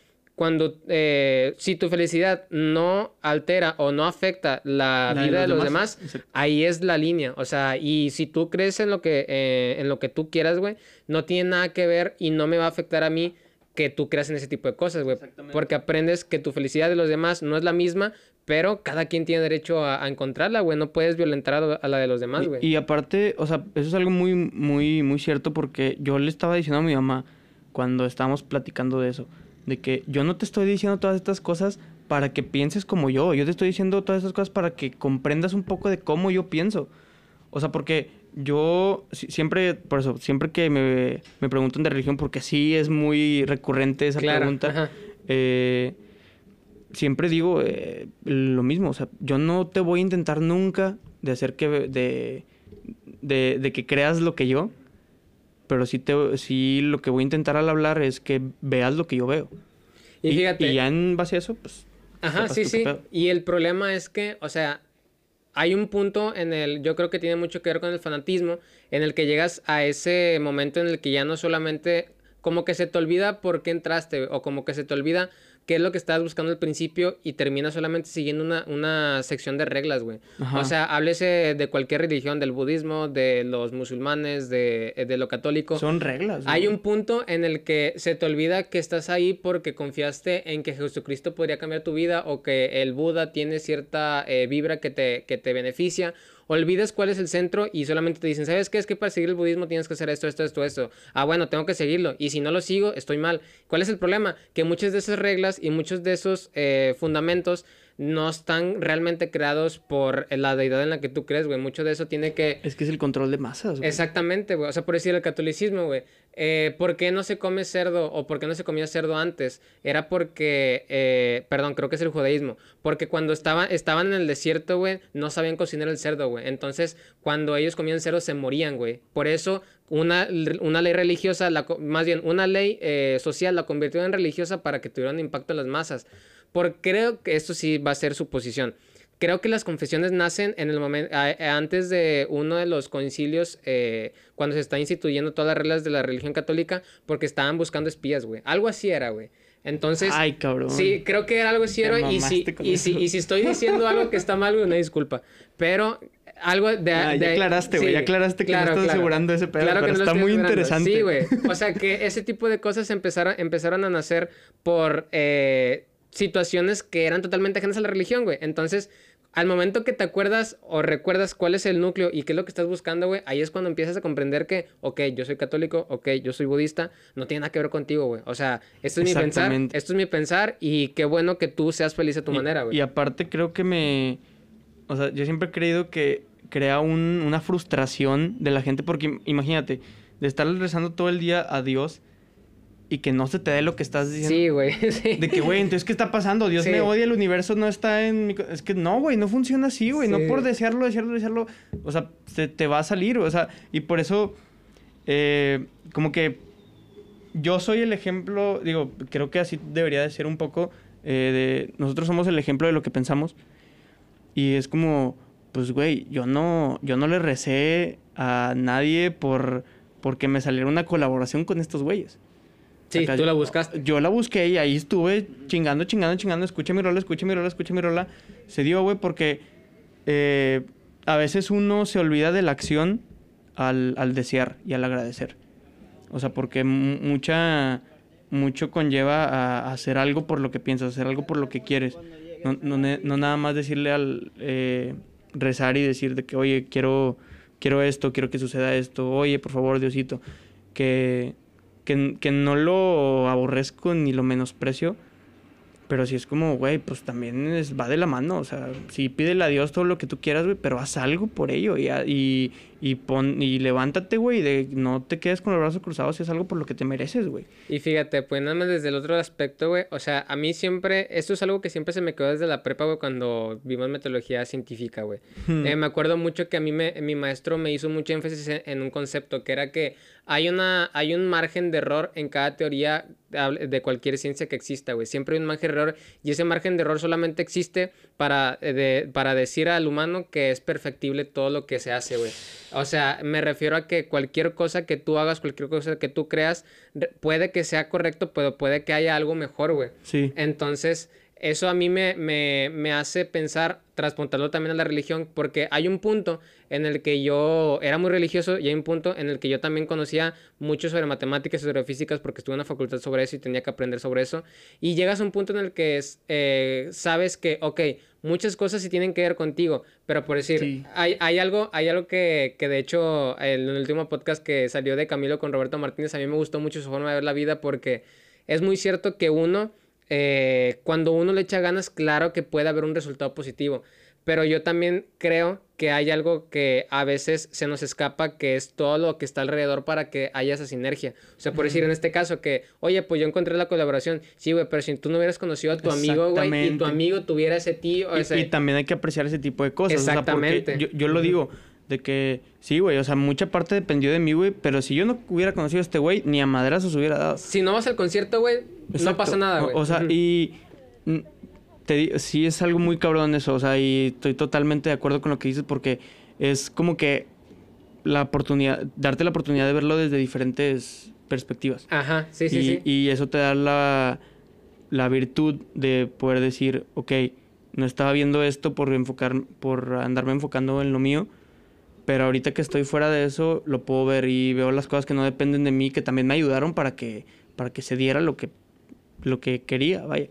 cuando eh, si tu felicidad no altera o no afecta la, vida de los, demás, ahí es la línea. O sea, y si tú crees en lo que, eh, en lo que tú quieras, güey, no tiene nada que ver y no me va a afectar a mí que tú creas en ese tipo de cosas, güey. Porque aprendes que tu felicidad de los demás no es la misma, pero cada quien tiene derecho a, encontrarla, güey. No puedes violentar a, la de los demás, güey. Y, y, aparte, o sea, eso es algo muy, muy, muy cierto porque yo le estaba diciendo a mi mamá cuando estábamos platicando de eso de que yo no te estoy diciendo todas estas cosas para que pienses como yo, yo te estoy diciendo todas estas cosas para que comprendas un poco de cómo yo pienso. O sea, porque yo siempre, por eso, siempre que me, me preguntan de religión, porque sí es muy recurrente esa pregunta, eh, siempre digo eh, lo mismo, o sea, yo no te voy a intentar nunca de hacer que, de, de, de que creas lo que yo, pero sí, te, sí lo que voy a intentar al hablar es que veas lo que yo veo. Y, fíjate. Y ya en base a eso, pues. Ajá, sí, sí. Y el problema es que, o sea, hay un punto en el, yo creo que tiene mucho que ver con el fanatismo, en el que llegas a ese momento en el que ya no solamente, como que se te olvida por qué entraste, o como que se te olvida qué es lo que estabas buscando al principio y termina solamente siguiendo una, una sección de reglas, güey. O sea, háblese de cualquier religión, del budismo, de los musulmanes, de, de lo católico. Son reglas. Hay un punto en el que se te olvida que estás ahí porque confiaste en que Jesucristo podría cambiar tu vida o que el Buda tiene cierta eh, vibra que te, que te beneficia olvidas cuál es el centro y solamente te dicen, ¿sabes qué? Es que para seguir el budismo tienes que hacer esto, esto, esto, esto. Ah, bueno, tengo que seguirlo. Y si no lo sigo, estoy mal. ¿Cuál es el problema? Que muchas de esas reglas y muchos de esos eh, fundamentos no están realmente creados por la deidad en la que tú crees, güey. Mucho de eso tiene que... Es que es el control de masas, güey. Exactamente, güey. O sea, por decir el catolicismo, güey. Eh, ¿Por qué no se come cerdo o por qué no se comía cerdo antes? Era porque, eh, perdón, creo que es el judaísmo. Porque cuando estaba, estaban en el desierto, güey, no sabían cocinar el cerdo, güey. Entonces, cuando ellos comían cerdo, se morían, güey. Por eso, una, una ley religiosa, la, más bien, una ley eh, social la convirtió en religiosa para que tuviera un impacto en las masas. Porque creo que esto sí va a ser su posición. Creo que las confesiones nacen en el momento antes de uno de los concilios eh, cuando se está instituyendo todas las reglas de la religión católica porque estaban buscando espías, güey. Algo así era, güey. Entonces, Ay, cabrón. Sí, creo que era algo así era y si, y, si, y si estoy diciendo algo que está mal, güey, una disculpa. Pero algo de... Ah, ya aclaraste, güey, ya aclaraste que no estás asegurando ese pedo, claro pero está muy interesante. Sí, güey. O sea, que ese tipo de cosas empezaron, empezaron a nacer por eh, situaciones que eran totalmente ajenas a la religión, güey. Entonces, al momento que te acuerdas o recuerdas cuál es el núcleo y qué es lo que estás buscando, güey, ahí es cuando empiezas a comprender que, ok, yo soy católico, ok, yo soy budista, no tiene nada que ver contigo, güey. O sea, esto es mi pensar, esto es mi pensar y qué bueno que tú seas feliz a tu manera, güey. Y aparte creo que me... O sea, yo siempre he creído que crea una frustración de la gente porque imagínate, de estar rezando todo el día a Dios y que no se te dé lo que estás diciendo. Sí, güey. De que, güey, entonces, ¿qué está pasando? Dios me odia, el universo no está en mi... Es que no, güey, no funciona así, güey. No por desearlo, desearlo, desearlo. O sea, se te va a salir, o sea, y por eso, eh, como que yo soy el ejemplo, digo, creo que así debería de ser un poco, eh, de... Nosotros somos el ejemplo de lo que pensamos. Y es como, pues, güey, yo no, yo no le recé a nadie por... Porque me saliera una colaboración con estos güeyes. Sí, tú la buscaste. Yo la busqué y ahí estuve chingando, chingando, chingando. Escucha mi rola, escucha mi rola, escucha mi rola. Se dio, güey, porque eh, a veces uno se olvida de la acción al, al desear y al agradecer. O sea, porque mucha, mucho conlleva a, hacer algo por lo que piensas, hacer algo por lo que quieres. No, no, no nada más decirle al eh, rezar y decir de que, oye, quiero quiero esto, quiero que suceda esto, oye, por favor, Diosito, que, que, no lo aborrezco ni lo menosprecio, pero si es como, güey, pues también es, va de la mano. O sea, sí, pídele a Dios todo lo que tú quieras, güey, pero haz algo por ello. Y, y, y, pon, y levántate, güey, de no te quedes con los brazos cruzados si es algo por lo que te mereces, güey. Y fíjate, pues nada más desde el otro aspecto, güey. O sea, a mí siempre, esto es algo que siempre se me quedó desde la prepa, güey, cuando vimos metodología científica, güey. Hmm. Eh, me acuerdo mucho que a mí me, mi maestro me hizo mucho énfasis en un concepto, que era que hay, una, hay un margen de error en cada teoría de cualquier ciencia que exista, güey. Siempre hay un margen de error y ese margen de error solamente existe para, eh, para decir al humano que es perfectible todo lo que se hace, güey. O sea, me refiero a que cualquier cosa que tú hagas, cualquier cosa que tú creas, puede que sea correcto, pero puede que haya algo mejor, güey. Sí. Entonces, eso a mí me, me, me hace pensar, traspontarlo también a la religión, porque hay un punto en el que yo era muy religioso y hay un punto en el que yo también conocía mucho sobre matemáticas y sobre físicas porque estuve en la facultad sobre eso y tenía que aprender sobre eso. Y llegas a un punto en el que es, eh, sabes que, ok, muchas cosas sí tienen que ver contigo, pero por decir, hay, hay, algo, hay algo que, que de hecho en el último podcast que salió de Camilo con Roberto Martínez, a mí me gustó mucho su forma de ver la vida porque es muy cierto que uno eh, cuando uno le echa ganas, claro que puede haber un resultado positivo. Pero yo también creo que hay algo que a veces se nos escapa, que es todo lo que está alrededor para que haya esa sinergia. O sea, por decir en este caso que, oye, pues yo encontré la colaboración. Sí, güey, pero si tú no hubieras conocido a tu amigo, güey, y tu amigo tuviera ese tío. Y, también hay que apreciar ese tipo de cosas. Exactamente. yo, yo lo digo, de que, sí, güey, o sea, mucha parte dependió de mí, güey, pero si yo no hubiera conocido a este güey, ni a madrazos hubiera dado. Si no vas al concierto, güey, no pasa nada, güey. O, sea, y te sí es algo muy cabrón eso, o sea, y estoy totalmente de acuerdo con lo que dices porque es como que la oportunidad, darte la oportunidad de verlo desde diferentes perspectivas. Ajá, sí, sí, sí. Y eso te da la, la virtud de poder decir, ok, no estaba viendo esto por enfocar, por andarme enfocando en lo mío, pero ahorita que estoy fuera de eso, lo puedo ver y veo las cosas que no dependen de mí, que también me ayudaron para que, para que se diera lo que, lo que quería, vaya.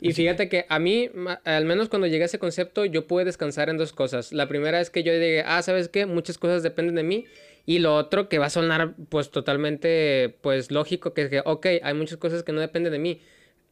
Y fíjate que a mí, al menos cuando llegué a ese concepto, yo pude descansar en dos cosas. La primera es que yo dije, ah, ¿sabes qué? Muchas cosas dependen de mí. Y lo otro que va a sonar pues totalmente pues lógico, que es que, ok, hay muchas cosas que no dependen de mí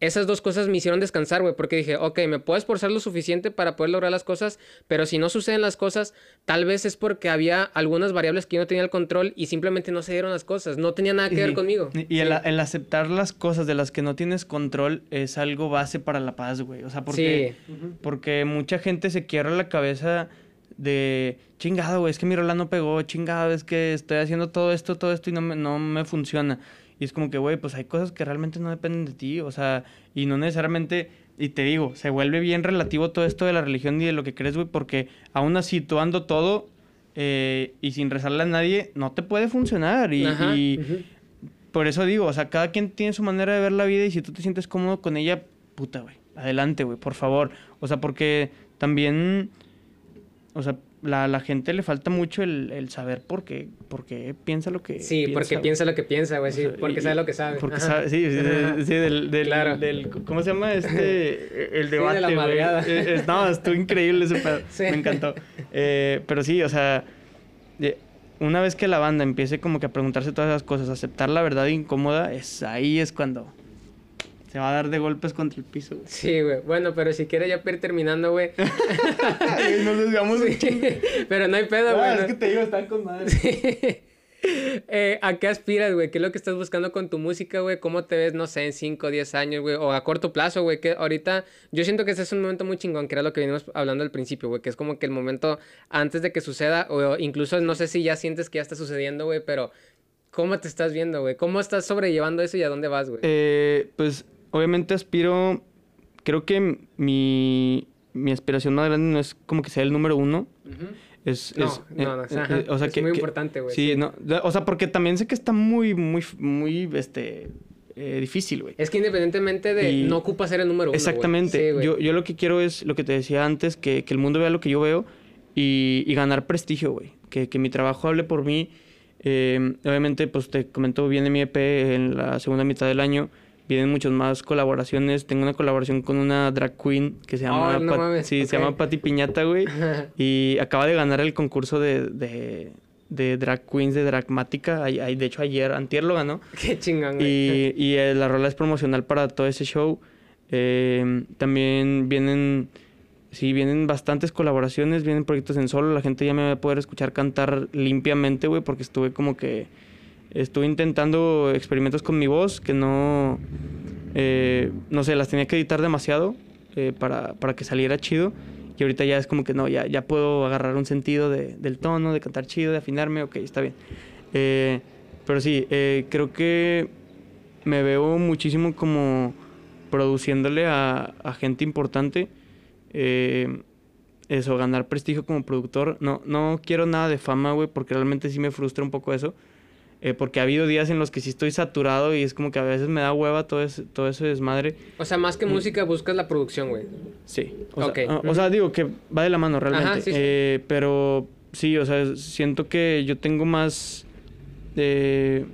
esas dos cosas me hicieron descansar, güey, porque dije, ok, me puedo esforzar lo suficiente para poder lograr las cosas, pero si no suceden las cosas, tal vez es porque había algunas variables que yo no tenía el control y simplemente no se dieron las cosas, no tenía nada que ver conmigo. Y el, aceptar las cosas de las que no tienes control es algo base para la paz, güey. O sea, porque, porque mucha gente se quiebra la cabeza de chingado, güey, es que mi rola no pegó, chingado, es que estoy haciendo todo esto, todo esto y no me, no me funciona. Y es como que, güey, pues hay cosas que realmente no dependen de ti, o sea, y no necesariamente, y te digo, se vuelve bien relativo todo esto de la religión y de lo que crees, güey, porque aún así tú ando todo eh, y sin rezarle a nadie, no te puede funcionar. Y, por eso digo, o sea, cada quien tiene su manera de ver la vida y si tú te sientes cómodo con ella, puta, güey, adelante, güey, por favor. O sea, porque también, o sea, la, la gente le falta mucho el, el saber por qué, por qué piensa lo que Sí, porque piensa lo que piensa, güey, sí, porque sabe lo que sabe. Porque sabe, sí, sí, del, del, claro. del, ¿cómo se llama este? El debate, sí, de la madreada. Eh, no, estuvo increíble ese pedo, sí. me encantó. Eh, pero sí, o sea, una vez que la banda empiece como que a preguntarse todas esas cosas, aceptar la verdad incómoda, es ahí es cuando se va a dar de golpes contra el piso. Sí, güey. Bueno, pero si quieres ya ir terminando, güey. Nos desviamos sí. Pero no hay pedo, güey. Es que te digo, están con madre. Eh, ¿A qué aspiras, güey? ¿Qué es lo que estás buscando con tu música, güey? ¿Cómo te ves, no sé, en 5 o 10 años, güey? O a corto plazo, güey. Que ahorita yo siento que ese es un momento muy chingón, que era lo que venimos hablando al principio, güey. Que es como que el momento antes de que suceda, o incluso no sé si ya sientes que ya está sucediendo, güey, pero ¿cómo te estás viendo, güey? ¿Cómo estás sobrellevando eso y a dónde vas, güey? Eh, pues obviamente aspiro, creo que mi, mi aspiración más grande no es como que sea el número uno. Es, no, no, no, eh, o sea, es muy importante, güey. Sí, no, o sea, porque también sé que está muy, muy, muy, este, eh, difícil, güey. Es que independientemente de, no ocupa ser el número uno, Exactamente. yo, yo lo que quiero es, lo que te decía antes, que, que el mundo vea lo que yo veo y, y ganar prestigio, güey. Que, que mi trabajo hable por mí. Eh, obviamente, pues te comento, viene mi EP en la segunda mitad del año vienen muchas más colaboraciones. Tengo una colaboración con una drag queen que se llama, oh, sí, se llama Patti Piñata, güey. y acaba de ganar el concurso de, de, de drag queens de Dragmática. De hecho, ayer, antier lo ganó. Qué chingón, güey. Y, y eh, la rola es promocional para todo ese show. Eh, también vienen, sí, vienen bastantes colaboraciones, vienen proyectos en solo. La gente ya me va a poder escuchar cantar limpiamente, güey, porque estuve como que... Estuve intentando experimentos con mi voz que no... Eh, no sé, las tenía que editar demasiado para, para que saliera chido. Y ahorita ya es como que no, ya, ya puedo agarrar un sentido de, del tono, de cantar chido, de afinarme, ok, está bien. Eh, pero sí, eh, creo que me veo muchísimo como produciéndole a, a gente importante. Eh, eso, ganar prestigio como productor. No, no quiero nada de fama, güey, porque realmente sí me frustra un poco eso. Eh, porque ha habido días en los que sí estoy saturado y es como que a veces me da hueva todo, ese, todo eso desmadre. O sea, más que mm. música buscas la producción, güey. Sí. O, sea, ah, o sea, digo que va de la mano realmente. Eh, pero sí, o sea, siento que yo tengo más... Eh,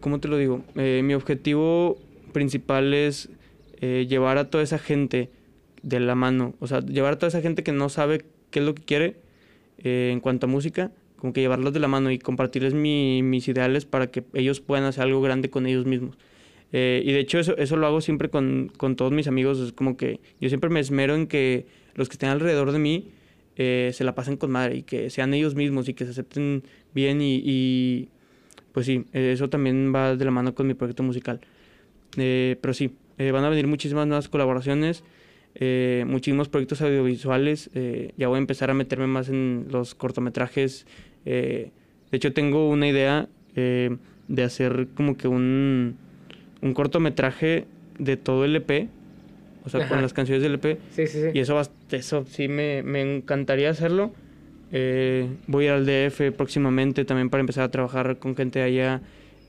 ¿Cómo te lo digo? mi objetivo principal es llevar a toda esa gente de la mano. O sea, llevar a toda esa gente que no sabe qué es lo que quiere en cuanto a música como que llevarlos de la mano y compartirles mis ideales para que ellos puedan hacer algo grande con ellos mismos. Eh, y de hecho eso, eso lo hago siempre con, con, todos mis amigos, es como que yo siempre me esmero en que los que estén alrededor de mí eh, se la pasen con madre y que sean ellos mismos y que se acepten bien y, y pues sí, eso también va de la mano con mi proyecto musical. Eh, pero sí, van a venir muchísimas nuevas colaboraciones. Eh, muchísimos proyectos audiovisuales. Eh, ya voy a empezar a meterme más en los cortometrajes. Eh, de hecho, tengo una idea de hacer como que un, un cortometraje de todo el EP. O sea, con las canciones del EP. Sí, sí, sí. Y eso, eso sí me, me encantaría hacerlo. voy a ir al DF próximamente también para empezar a trabajar con gente allá.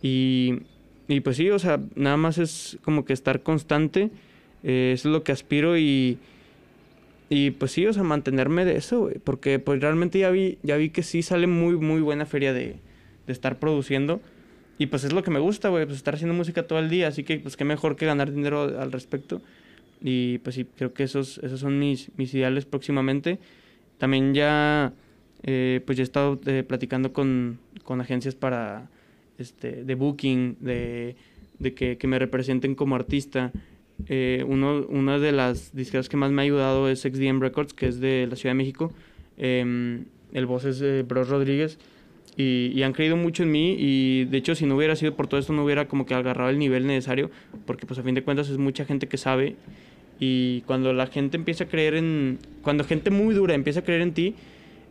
Y, y pues sí, o sea, nada más es como que estar constante eh, eso es lo que aspiro y, y pues sí, o sea, mantenerme de eso, güey. Porque pues realmente ya vi, ya vi que sí sale muy, muy buena feria de, de estar produciendo. Y pues es lo que me gusta, güey, pues estar haciendo música todo el día. Así que pues qué mejor que ganar dinero al respecto. Y pues sí, creo que esos, esos son mis, mis ideales próximamente. También ya, eh, pues ya he estado eh, platicando con, con, agencias para, este, de booking, de, de que, que me representen como artista. Eh, uno, una de las disqueras que más me ha ayudado es XDM Records, que es de la Ciudad de México. Em, el voz es de Bros Rodríguez. Y, han creído mucho en mí y de hecho si no hubiera sido por todo esto no hubiera como que agarrado el nivel necesario porque pues a fin de cuentas es mucha gente que sabe y cuando la gente empieza a creer en cuando gente muy dura empieza a creer en ti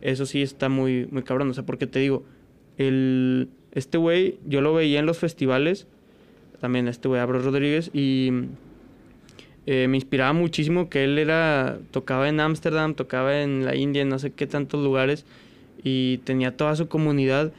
eso sí está muy muy cabrón o sea porque te digo el este güey yo lo veía en los festivales también este güey Bros Rodríguez y eh, me inspiraba muchísimo que él era tocaba en Ámsterdam, tocaba en la India, en no sé qué tantos lugares y tenía toda su comunidad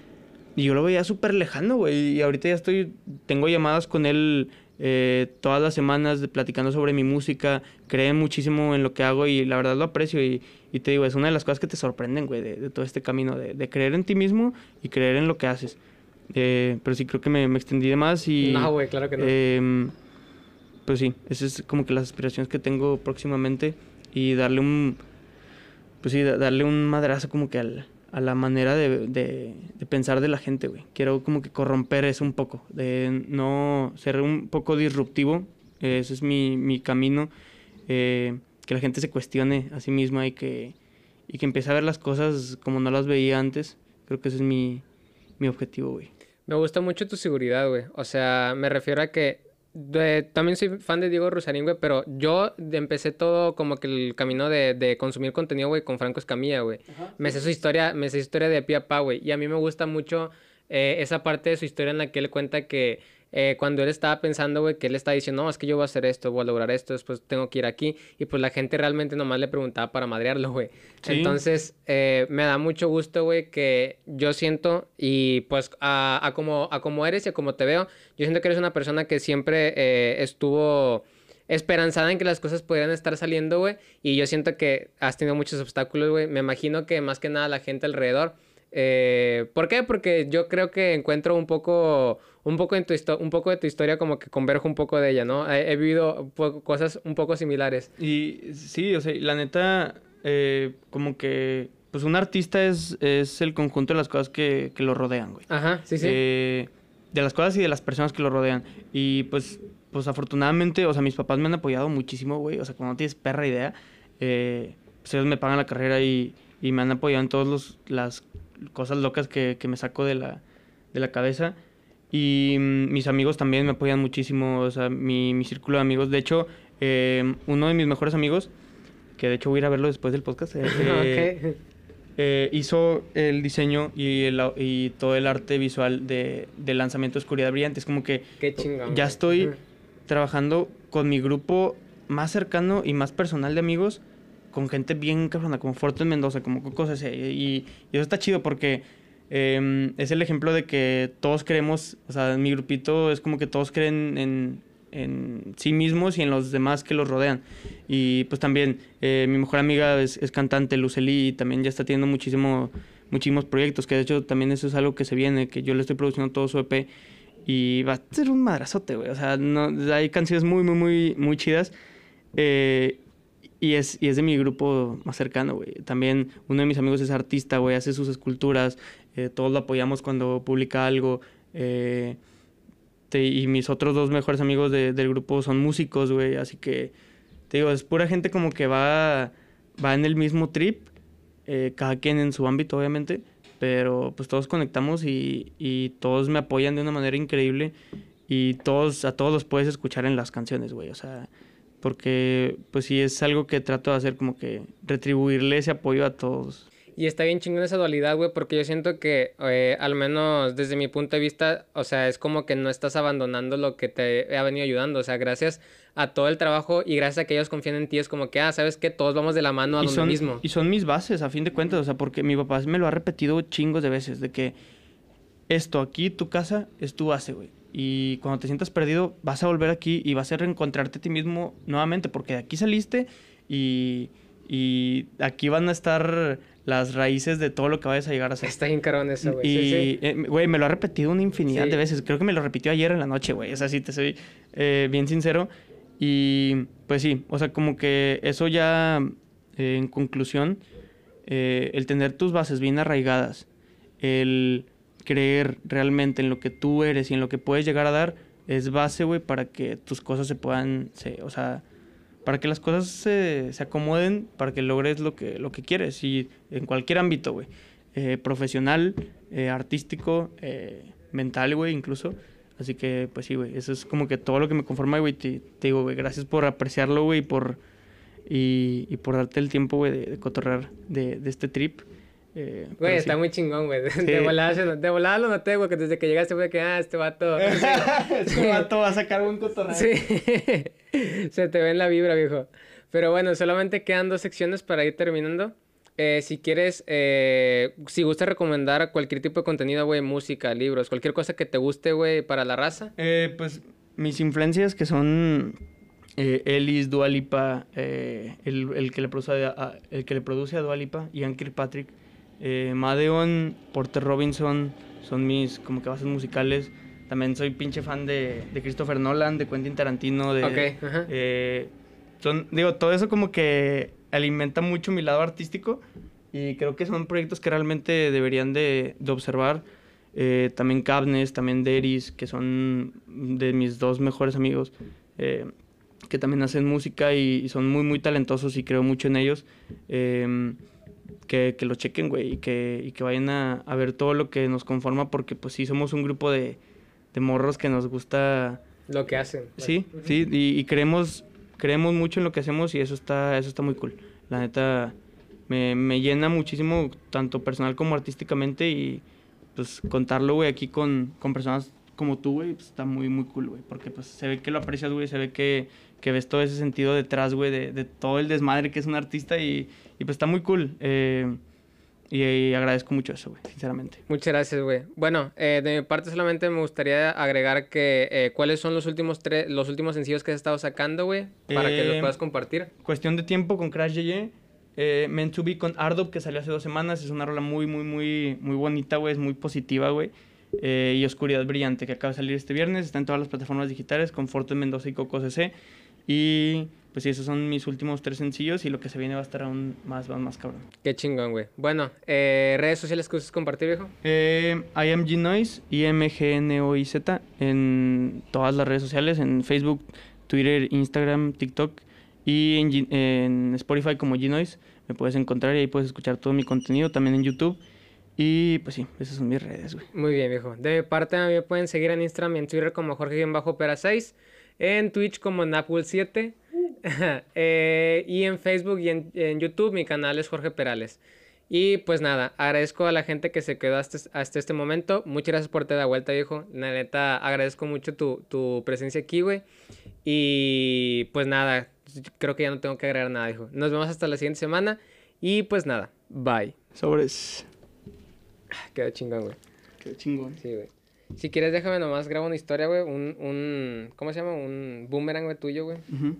y yo lo veía súper lejano, güey, y ahorita ya estoy, tengo llamadas con él eh, todas las semanas de, platicando sobre mi música, cree muchísimo en lo que hago y la verdad lo aprecio y, y te digo, es una de las cosas que te sorprenden, güey, de, todo este camino, de, de, creer en ti mismo y creer en lo que haces. Eh, pero sí creo que me, me extendí de más y... No, güey, claro que no em, pues sí, esas es como que las aspiraciones que tengo próximamente y darle un, pues sí, darle un madrazo como que al, a la manera de, de, pensar de la gente, güey. Quiero como que corromper eso un poco, de no ser un poco disruptivo, ese es mi, mi camino, eh, que la gente se cuestione a sí misma y que, y que empiece a ver las cosas como no las veía antes. Creo que ese es mi, mi objetivo, güey. Me gusta mucho tu seguridad, güey. O sea, me refiero a que también soy fan de Diego Rosarín, güey, pero yo empecé todo como que el camino de, de consumir contenido, güey, con Franco Escamilla, güey. Me sé su historia, me sé su historia de pie a pa, güey. Y a mí me gusta mucho eh, esa parte de su historia en la que él cuenta que eh, cuando él estaba pensando, güey, que él estaba diciendo, no, es que yo voy a hacer esto, voy a lograr esto, después tengo que ir aquí. Y pues la gente realmente nomás le preguntaba para madrearlo, güey. Entonces, eh, me da mucho gusto, güey, que yo siento, y pues a, a, como, a como eres y a como te veo, yo siento que eres una persona que siempre eh, estuvo esperanzada en que las cosas pudieran estar saliendo, güey. Y yo siento que has tenido muchos obstáculos, güey. Me imagino que más que nada la gente alrededor eh, ¿Por qué? Porque yo creo que encuentro un poco, un poco, en tu un poco de tu historia como que converjo un poco de ella, ¿no? He, vivido cosas un poco similares. Y sí, o sea, la neta, eh, como que pues un artista es, es el conjunto de las cosas que, que lo rodean, güey. Ajá, sí, sí. Eh, de las cosas y de las personas que lo rodean. Y pues, pues afortunadamente, o sea, mis papás me han apoyado muchísimo, güey. O sea, como no tienes perra idea, eh, pues ellos me pagan la carrera y, y me han apoyado en todas las cosas locas que, que me saco de la, de la cabeza. Y mm, mis amigos también me apoyan muchísimo, o sea, mi, mi círculo de amigos. De hecho, eh, uno de mis mejores amigos, que de hecho voy a ir a verlo después del podcast, eh, eh, hizo el diseño y, el, y todo el arte visual de, del lanzamiento de Oscuridad Brillante. Es como que Qué chingón. ya estoy trabajando con mi grupo más cercano y más personal de amigos, con gente bien cabrona, como Forten Mendoza, como cosas así. Y, y eso está chido porque eh, es el ejemplo de que todos creemos, o sea, mi grupito es como que todos creen en, en sí mismos y en los demás que los rodean. Y pues también eh, mi mejor amiga es, es cantante, Lucely, y también ya está teniendo muchísimo, muchísimos proyectos, que de hecho también eso es algo que se viene, que yo le estoy produciendo todo su EP. Y va a ser un madrazote, güey. O sea, hay canciones muy, muy, muy, muy chidas. Eh, y, es, y es de mi grupo más cercano, güey. También uno de mis amigos es artista, güey. Hace sus esculturas. Eh, todos lo apoyamos cuando publica algo. eh, te- y mis otros dos mejores amigos de- del grupo son músicos, güey. Así que, te digo, es pura gente como que va, va en el mismo trip. eh, cada quien en su ámbito, obviamente. Pero pues todos conectamos y, y todos me apoyan de una manera increíble. Y todos, a todos los puedes escuchar en las canciones, güey. O sea, porque pues sí es algo que trato de hacer como que retribuirle ese apoyo a todos. Y está bien chingón esa dualidad, güey, porque yo siento que, eh, al menos desde mi punto de vista, o sea, es como que no estás abandonando lo que te ha venido ayudando. O sea, gracias a todo el trabajo y gracias a que ellos confían en ti, es como que, ah, ¿sabes qué? Todos vamos de la mano a y donde son, mismo. y son mis bases, a fin de cuentas, o sea, porque mi papá me lo ha repetido chingos de veces, de que esto aquí, tu casa, es tu base, güey. Y cuando te sientas perdido, vas a volver aquí y vas a reencontrarte a ti mismo nuevamente, porque de aquí saliste y, y aquí van a estar las raíces de todo lo que vayas a llegar a ser. Está bien carón eso, güey. Y, Sí, sí. eh, güey, me lo ha repetido una infinidad Sí. de veces. Creo que me lo repitió ayer en la noche, güey. O sea, sí, te soy eh, bien sincero. Y pues sí, o sea, como que eso ya, eh, en conclusión, eh, el tener tus bases bien arraigadas, el creer realmente en lo que tú eres y en lo que puedes llegar a dar, es base, güey, para que tus cosas se puedan, se, o sea, para que las cosas se, se acomoden, para que logres lo que, lo que quieres. Y en cualquier ámbito, güey. Eh, profesional, eh, artístico, eh, mental, güey, incluso. Así que, pues sí, güey, eso es como que todo lo que me conforma, güey. Te, digo, güey, gracias por apreciarlo, güey, y por, y, y por darte el tiempo, güey, de, de cotorrear de, de este trip. Eh, Güey, está sí. muy chingón, güey. De, Sí. de volada, de volada lo noté, güey, que desde que llegaste fue que, ah, este vato. este vato va a sacar un cotorreo. Sí, se te ve en la vibra, viejo. Pero bueno, solamente quedan dos secciones para ir terminando. Eh, si quieres, eh, si gustas recomendar cualquier tipo de contenido, güey, música, libros, cualquier cosa que te guste, güey, para la raza. Eh, pues mis influencias que son Ellis, Dua Lipa, eh, el, el que le produce a, a- el que le produce a Dua Lipa, Ian Kirkpatrick, eh, Madeon, Porter Robinson, son mis como que bases musicales. También soy pinche fan de, de Christopher Nolan, de Quentin Tarantino, de... Ok, ajá. eh, son, digo, todo eso como que alimenta mucho mi lado artístico y creo que son proyectos que realmente deberían de, de observar. Eh, también Cabnes, también Deris, que son de mis dos mejores amigos, eh, que también hacen música y, y son muy, muy talentosos y creo mucho en ellos. Eh, que, que lo chequen, güey, y que, y que vayan a, a ver todo lo que nos conforma, porque pues sí, somos un grupo de, de morros que nos gusta Lo que hacen. Sí, sí, y, y creemos, creemos mucho en lo que hacemos y eso está, eso está muy cool. La neta, me, me llena muchísimo, tanto personal como artísticamente, y pues contarlo, güey, aquí con, con personas como tú, güey, pues está muy, muy cool, güey, porque pues se ve que lo aprecias, güey, se ve que, que ves todo ese sentido detrás, güey, de, de todo el desmadre que es un artista y, y pues está muy cool. eh, y, y agradezco mucho eso, güey, sinceramente. Muchas gracias, güey. Bueno, eh, de mi parte solamente me gustaría agregar que eh, cuáles son los últimos tres, los últimos sencillos que has estado sacando, güey, para que los Eh, puedas compartir. Cuestión de tiempo con Crash JJ. Eh, Meant to Be con Ardop, que salió hace dos semanas. Es una rola muy, muy, muy, muy bonita, güey. Es muy positiva, güey. Eh, y Oscuridad Brillante, que acaba de salir este viernes. Está en todas las plataformas digitales con Forte Mendoza y Coco CC. Y pues sí, esos son mis últimos tres sencillos y lo que se viene va a estar aún más, más, más cabrón. Qué chingón, güey. Bueno, eh, redes sociales que uses compartir, viejo. Eh, I am G-Noise, I-M-G-N-O-I-Z, en todas las redes sociales, en Facebook, Twitter, Instagram, TikTok y en, G- en Spotify como G-Noise. Me puedes encontrar y ahí puedes escuchar todo mi contenido, también en YouTube. Y pues sí, esas son mis redes, güey. Muy bien, viejo. De mi parte, a mí me pueden seguir en Instagram y en Twitter como Jorge-Opera6, en Twitch como Napul7, eh, y en Facebook y en, en YouTube mi canal es Jorge Perales. Y pues nada, agradezco a la gente que se quedó hasta, hasta este momento. Muchas gracias por te dar vuelta, viejo. La neta, agradezco mucho tu, tu presencia aquí, güey. Y pues nada, creo que ya no tengo que agregar nada, viejo. Nos vemos hasta la siguiente semana. Y pues nada, bye. Sobres. Quedó chingón, güey. Qué chingón. Sí, güey. Si quieres, déjame nomás grabo una historia, güey. Un, un. ¿Cómo se llama? Un boomerang, güey, tuyo, güey. Ujú.